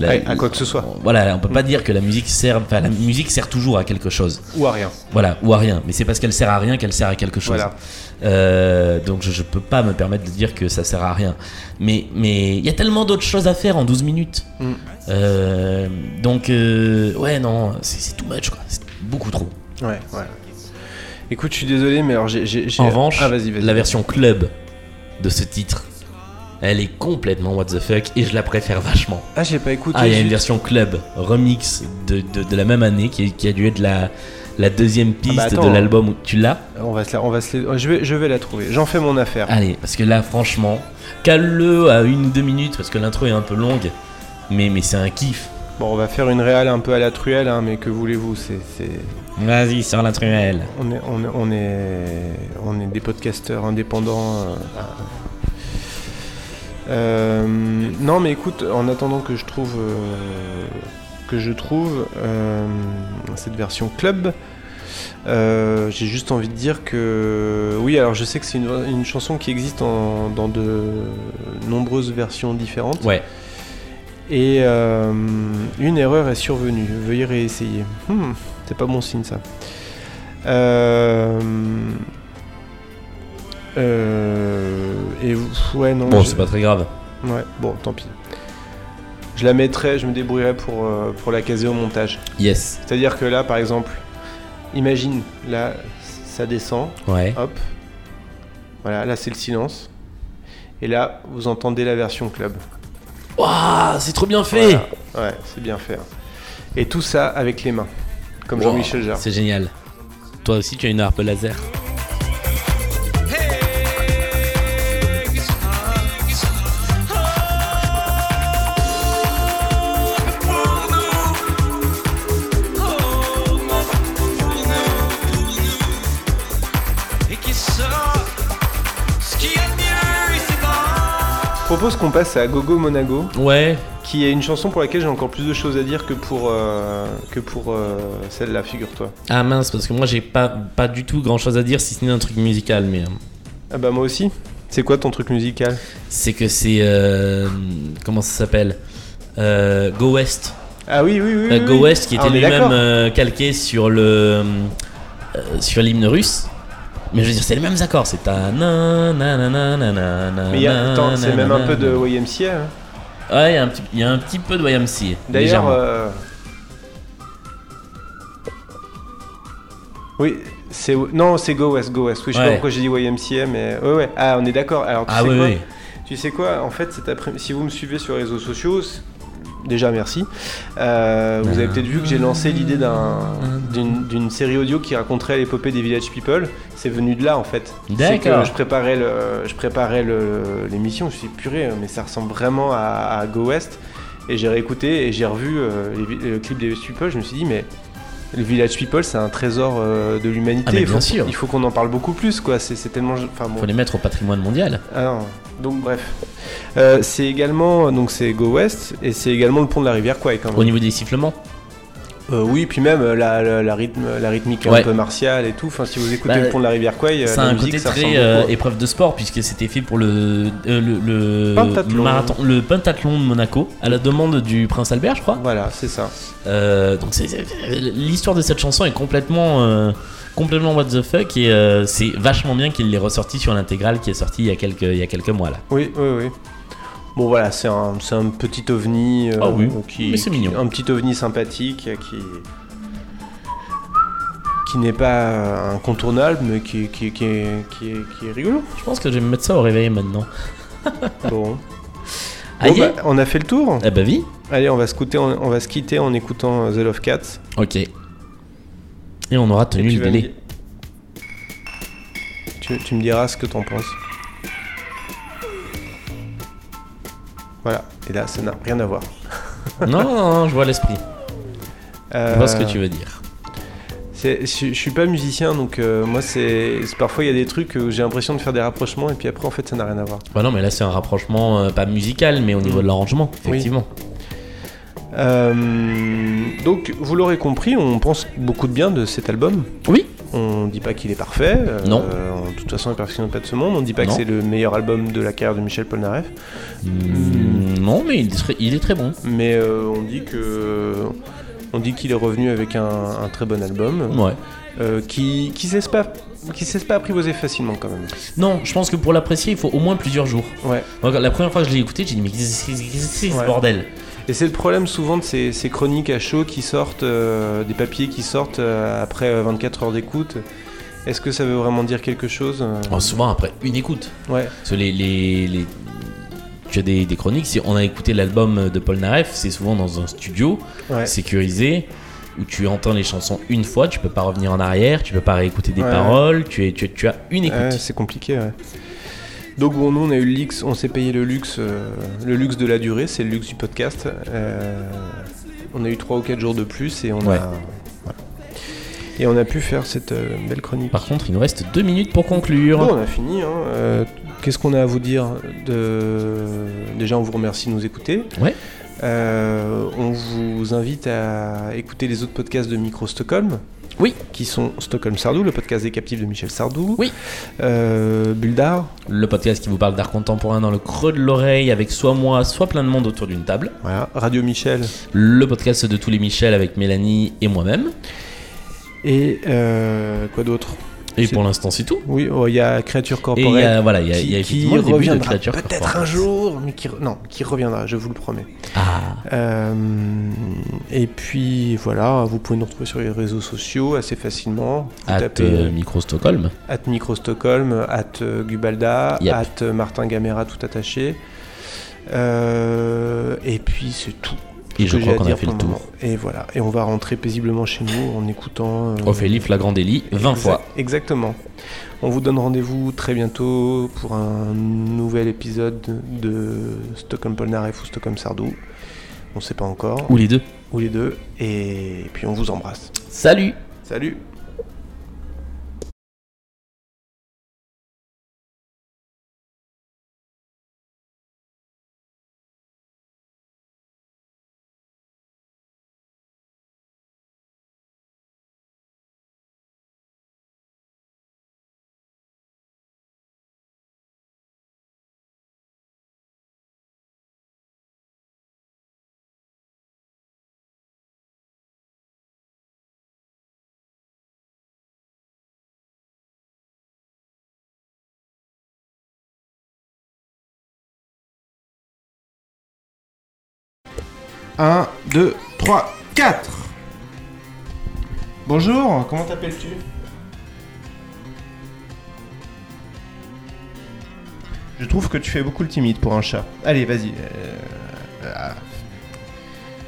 la- à quoi que ce soit. Voilà, on peut pas dire que la musique sert. Enfin, la musique sert toujours à quelque chose. Ou à rien. Voilà, ou à rien. Mais c'est parce qu'elle sert à rien qu'elle sert à quelque chose. Voilà. Euh, donc je, je peux pas me permettre de dire que ça sert à rien. Mais mais il y a tellement d'autres choses à faire en 12 minutes. Mm. Euh, donc euh, ouais non, c'est too much quoi. C'est beaucoup trop. Ouais, ouais. Écoute, je suis désolé, mais alors j'ai. En revanche, ah, la version club de ce titre, elle est complètement what the fuck et je la préfère vachement. Ah, j'ai pas écouté. Ah, il y a une version club remix de, de, de la même année qui, qui a dû être la, la deuxième piste bah, attends. de l'album où tu l'as. On va se la, on va se la- je vais, je vais la trouver. J'en fais mon affaire. Allez, parce que là, franchement, cale-le à une ou deux minutes parce que l'intro est un peu longue. Mais, mais c'est un kiff. Bon, on va faire une réale un peu à la truelle, hein, mais que voulez-vous, c'est, Vas-y, sur la truelle. on est, on est, on est, on est des podcasteurs indépendants. euh, euh, non, mais écoute, en attendant que je trouve, euh, que je trouve euh, cette version club. j'ai juste envie de dire que oui, alors je sais que c'est une, une chanson qui existe en- dans de nombreuses versions différentes. Ouais. Et une erreur est survenue. Veuillez réessayer. Hmm, c'est pas bon signe ça. Euh, euh, et ouais non. Bon, c'est pas très grave. Ouais, bon, tant pis. Je la mettrai, je me débrouillerai pour, euh, pour la caser au montage. Yes. C'est-à-dire que là, par exemple, imagine, là, ça descend, Ouais. hop. Voilà, là c'est le silence. Et là, vous entendez la version club. Waouh, c'est trop bien fait. Voilà. Ouais, c'est bien fait. hein. Et tout ça avec les mains. Comme Wow, Jean-Michel Jarre. C'est génial. Toi aussi, tu as une harpe laser. Propose qu'on passe à Gogo Monago, Ouais. qui est une chanson pour laquelle j'ai encore plus de choses à dire que pour, euh, que pour euh, celle-là, figure-toi. Ah mince, parce que moi, j'ai pas, pas du tout grand chose à dire si ce n'est un truc musical. Mais euh, Ah bah moi aussi. C'est quoi ton truc musical? C'est que c'est. euh, comment ça s'appelle? Go West. Ah oui, oui, oui. Go oui. West qui Ah, était est lui-même calqué sur le sur l'hymne russe. Mais je veux dire, c'est les mêmes accords. C'est ta na na na na na na. Mais il y a- attends, c'est même un peu de. YMCA. hein. Ouais, il y, a un petit- il y a un petit peu de YMCA. D'ailleurs, euh, oui, C'est non, c'est Go West, Go West. Oui, je sais Ouais. pas pourquoi j'ai dit YMCA, mais ouais, ouais. Ah, on est d'accord. Alors, tu Ah sais oui, quoi oui. Tu sais quoi En fait, cet après si vous me suivez sur les réseaux sociaux, déjà merci. Euh, vous avez peut-être vu que j'ai lancé l'idée d'un- d'une série audio qui raconterait l'épopée des Village People. C'est venu de là en fait. D'accord. Je préparais le, je préparais l'émission. Je me suis dit, purée, mais ça ressemble vraiment à, à Go West. Et j'ai réécouté et j'ai revu euh, les le clip des Village People. Je me suis dit, mais les Village People, c'est un trésor euh, de l'humanité. Ah, il faut, bien sûr. il faut qu'on en parle beaucoup plus, quoi. C'est tellement, enfin bon. Faut les mettre au patrimoine mondial. Ah non. Donc bref, Euh, c'est également donc c'est Go West et c'est également le pont de la rivière quand même. Au niveau des sifflements. Euh, oui, puis même euh, la, la, la rythme, la rythmique Ouais. un peu martiale et tout. Enfin, si vous écoutez Bah, le pont de la rivière euh, C'est la un musique, côté ça très euh, beaucoup. épreuve de sport puisque c'était fait pour le euh, le, le Pentathlon. marathon, le pentathlon de Monaco à la demande du prince Albert, je crois. Voilà, c'est ça. Donc l'histoire de cette chanson est complètement complètement what the fuck et c'est vachement bien qu'il l'ait ressorti sur l'intégrale qui est sorti il y a quelques il y a quelques mois là. Oui, oui, oui. Bon voilà, c'est un, petit ovni euh, Ah oui, qui, mais c'est mignon. un petit ovni sympathique euh, qui qui n'est pas incontournable, mais qui, qui, qui est, qui, est, qui est rigolo. Je pense que je vais me mettre ça au réveil maintenant. Bon. Aïe. Bon, bah, on a fait le tour. Eh bah oui. Allez, on va se, quitter, on, on va se quitter en écoutant euh, The Love Cats. Ok. Et on aura tenu le délai. tu me diras ce que t'en penses. Voilà. Et là, ça n'a rien à voir. non, non, non, je vois l'esprit. Je vois ce que tu veux dire. Je, je suis pas musicien, donc euh, moi, c'est c'est- parfois il y a des trucs où j'ai l'impression de faire des rapprochements et puis après, en fait, ça n'a rien à voir. Bah non, mais là c'est un rapprochement euh, pas musical, mais au niveau de l'arrangement, effectivement. Euh, donc, vous l'aurez compris, on pense beaucoup de bien de cet album. Oui. On dit pas qu'il est parfait. euh, Non. De toute façon, la perfection n'est pas de ce monde. On dit pas Non. que c'est le meilleur album de la carrière de Michel Polnareff. Mm, non, mais il est, très, il est très bon. Mais euh, on dit que on dit qu'il est revenu avec un, un très bon album Ouais. euh, qui qui cesse pas qui cesse pas apprivoiser facilement quand même. Non, je pense que pour l'apprécier, il faut au moins plusieurs jours. Ouais. Donc, la première fois que je l'ai écouté, j'ai dit mais qu'est-ce que c'est ce bordel? Et c'est le problème souvent de ces, ces chroniques à chaud qui sortent, euh, des papiers qui sortent euh, après euh, 24 heures d'écoute. Est-ce que ça veut vraiment dire quelque chose euh, Oh, Souvent après une écoute. Ouais. Parce que les, les, les- Tu as des, des chroniques, si on a écouté l'album de Paul Naref, c'est souvent dans un studio Ouais. sécurisé où tu entends les chansons une fois, tu peux pas revenir en arrière, tu peux pas réécouter des Ouais. paroles, tu, es, tu, tu as une écoute. C'est compliqué, ouais. Donc bon, nous on a eu le luxe, on s'est payé le luxe, euh, le luxe de la durée, c'est le luxe du podcast. Euh, on a eu 3 ou 4 jours de plus et on Ouais. a voilà. et on a pu faire cette euh, belle chronique. Par contre, il nous reste deux minutes pour conclure. Bon, on a fini. hein. Qu'est-ce qu'on a à vous dire de... Déjà, on vous remercie de nous écouter. Ouais. On vous invite à écouter les autres podcasts de Micro Stockholm. Oui. Qui sont Stockholm Sardou, le podcast des captifs de Michel Sardou. Oui. Euh, Buldar. Le podcast qui vous parle d'art contemporain dans le creux de l'oreille avec soit moi, soit plein de monde autour d'une table. Voilà. Radio Michel. Le podcast de tous les Michel avec Mélanie et moi-même. Et euh, quoi d'autre? Et pour l'instant, c'est tout. Oui, oh, il y a Créature Et Corporelle. y a, voilà, il y a, y qui, de reviendra peut-être un jour, mais qui non, qui reviendra, je vous le promets. Ah, Euh, et puis voilà, vous pouvez nous retrouver sur les réseaux sociaux assez facilement. Vous at tapez euh, Micro Stockholm. at Micro Stockholm, at euh, Gubalda, Yep. at Martin Gamera tout attaché. Euh, et puis c'est tout. Et je crois qu'on a fait le tour. Et voilà, et on va rentrer paisiblement chez nous en écoutant. euh, Ophélie Flagrant Délit, 20 Exact- fois. Exactement. On vous donne rendez-vous très bientôt pour un nouvel épisode de Stockholm Polnareff ou Stockholm Sardou. On sait pas encore. Ou les deux. Ou les deux. Et puis on vous embrasse. Salut Salut 1, 2, 3, 4. Bonjour, comment t'appelles-tu? Je trouve que tu fais beaucoup le timide pour un chat. Allez, vas-y. Euh, euh, ah.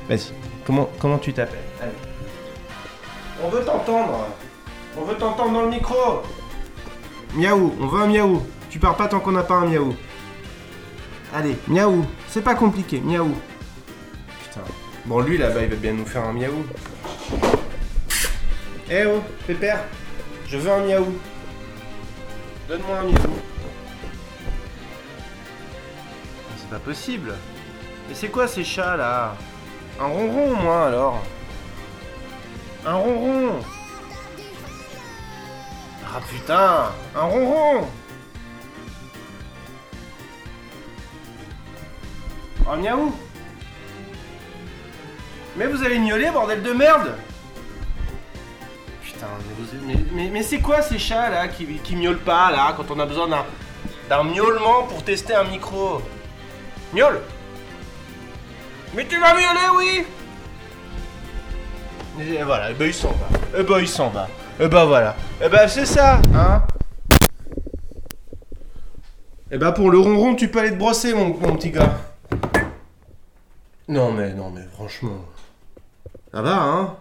Vas-y. Comment, comment tu t'appelles? On veut t'entendre. On veut t'entendre dans le micro. Miaou, on veut un miaou. Tu pars pas tant qu'on n'a pas un miaou. Allez, miaou. C'est pas compliqué, miaou. Bon, lui là-bas, il va bien nous faire un miaou. Eh oh, pépère. Je veux un miaou. Donne-moi un miaou. C'est pas possible. Mais c'est quoi ces chats là? Un ronron au moins alors. Un ronron. Ah putain, un ronron. Un miaou. Mais vous allez miauler, bordel de merde Putain, mais, mais, mais- c'est quoi ces chats là qui, qui miaulent pas là quand on a besoin d'un d'un miaulement pour tester un micro? Miaule Mais tu vas miauler, oui Et voilà, et bah il s'en va. Et bah il s'en va. Et bah voilà. Et bah c'est ça, hein Et bah pour le ronron, tu peux aller te brosser, mon, mon petit gars. Non mais, non mais, franchement... Ça va, hein?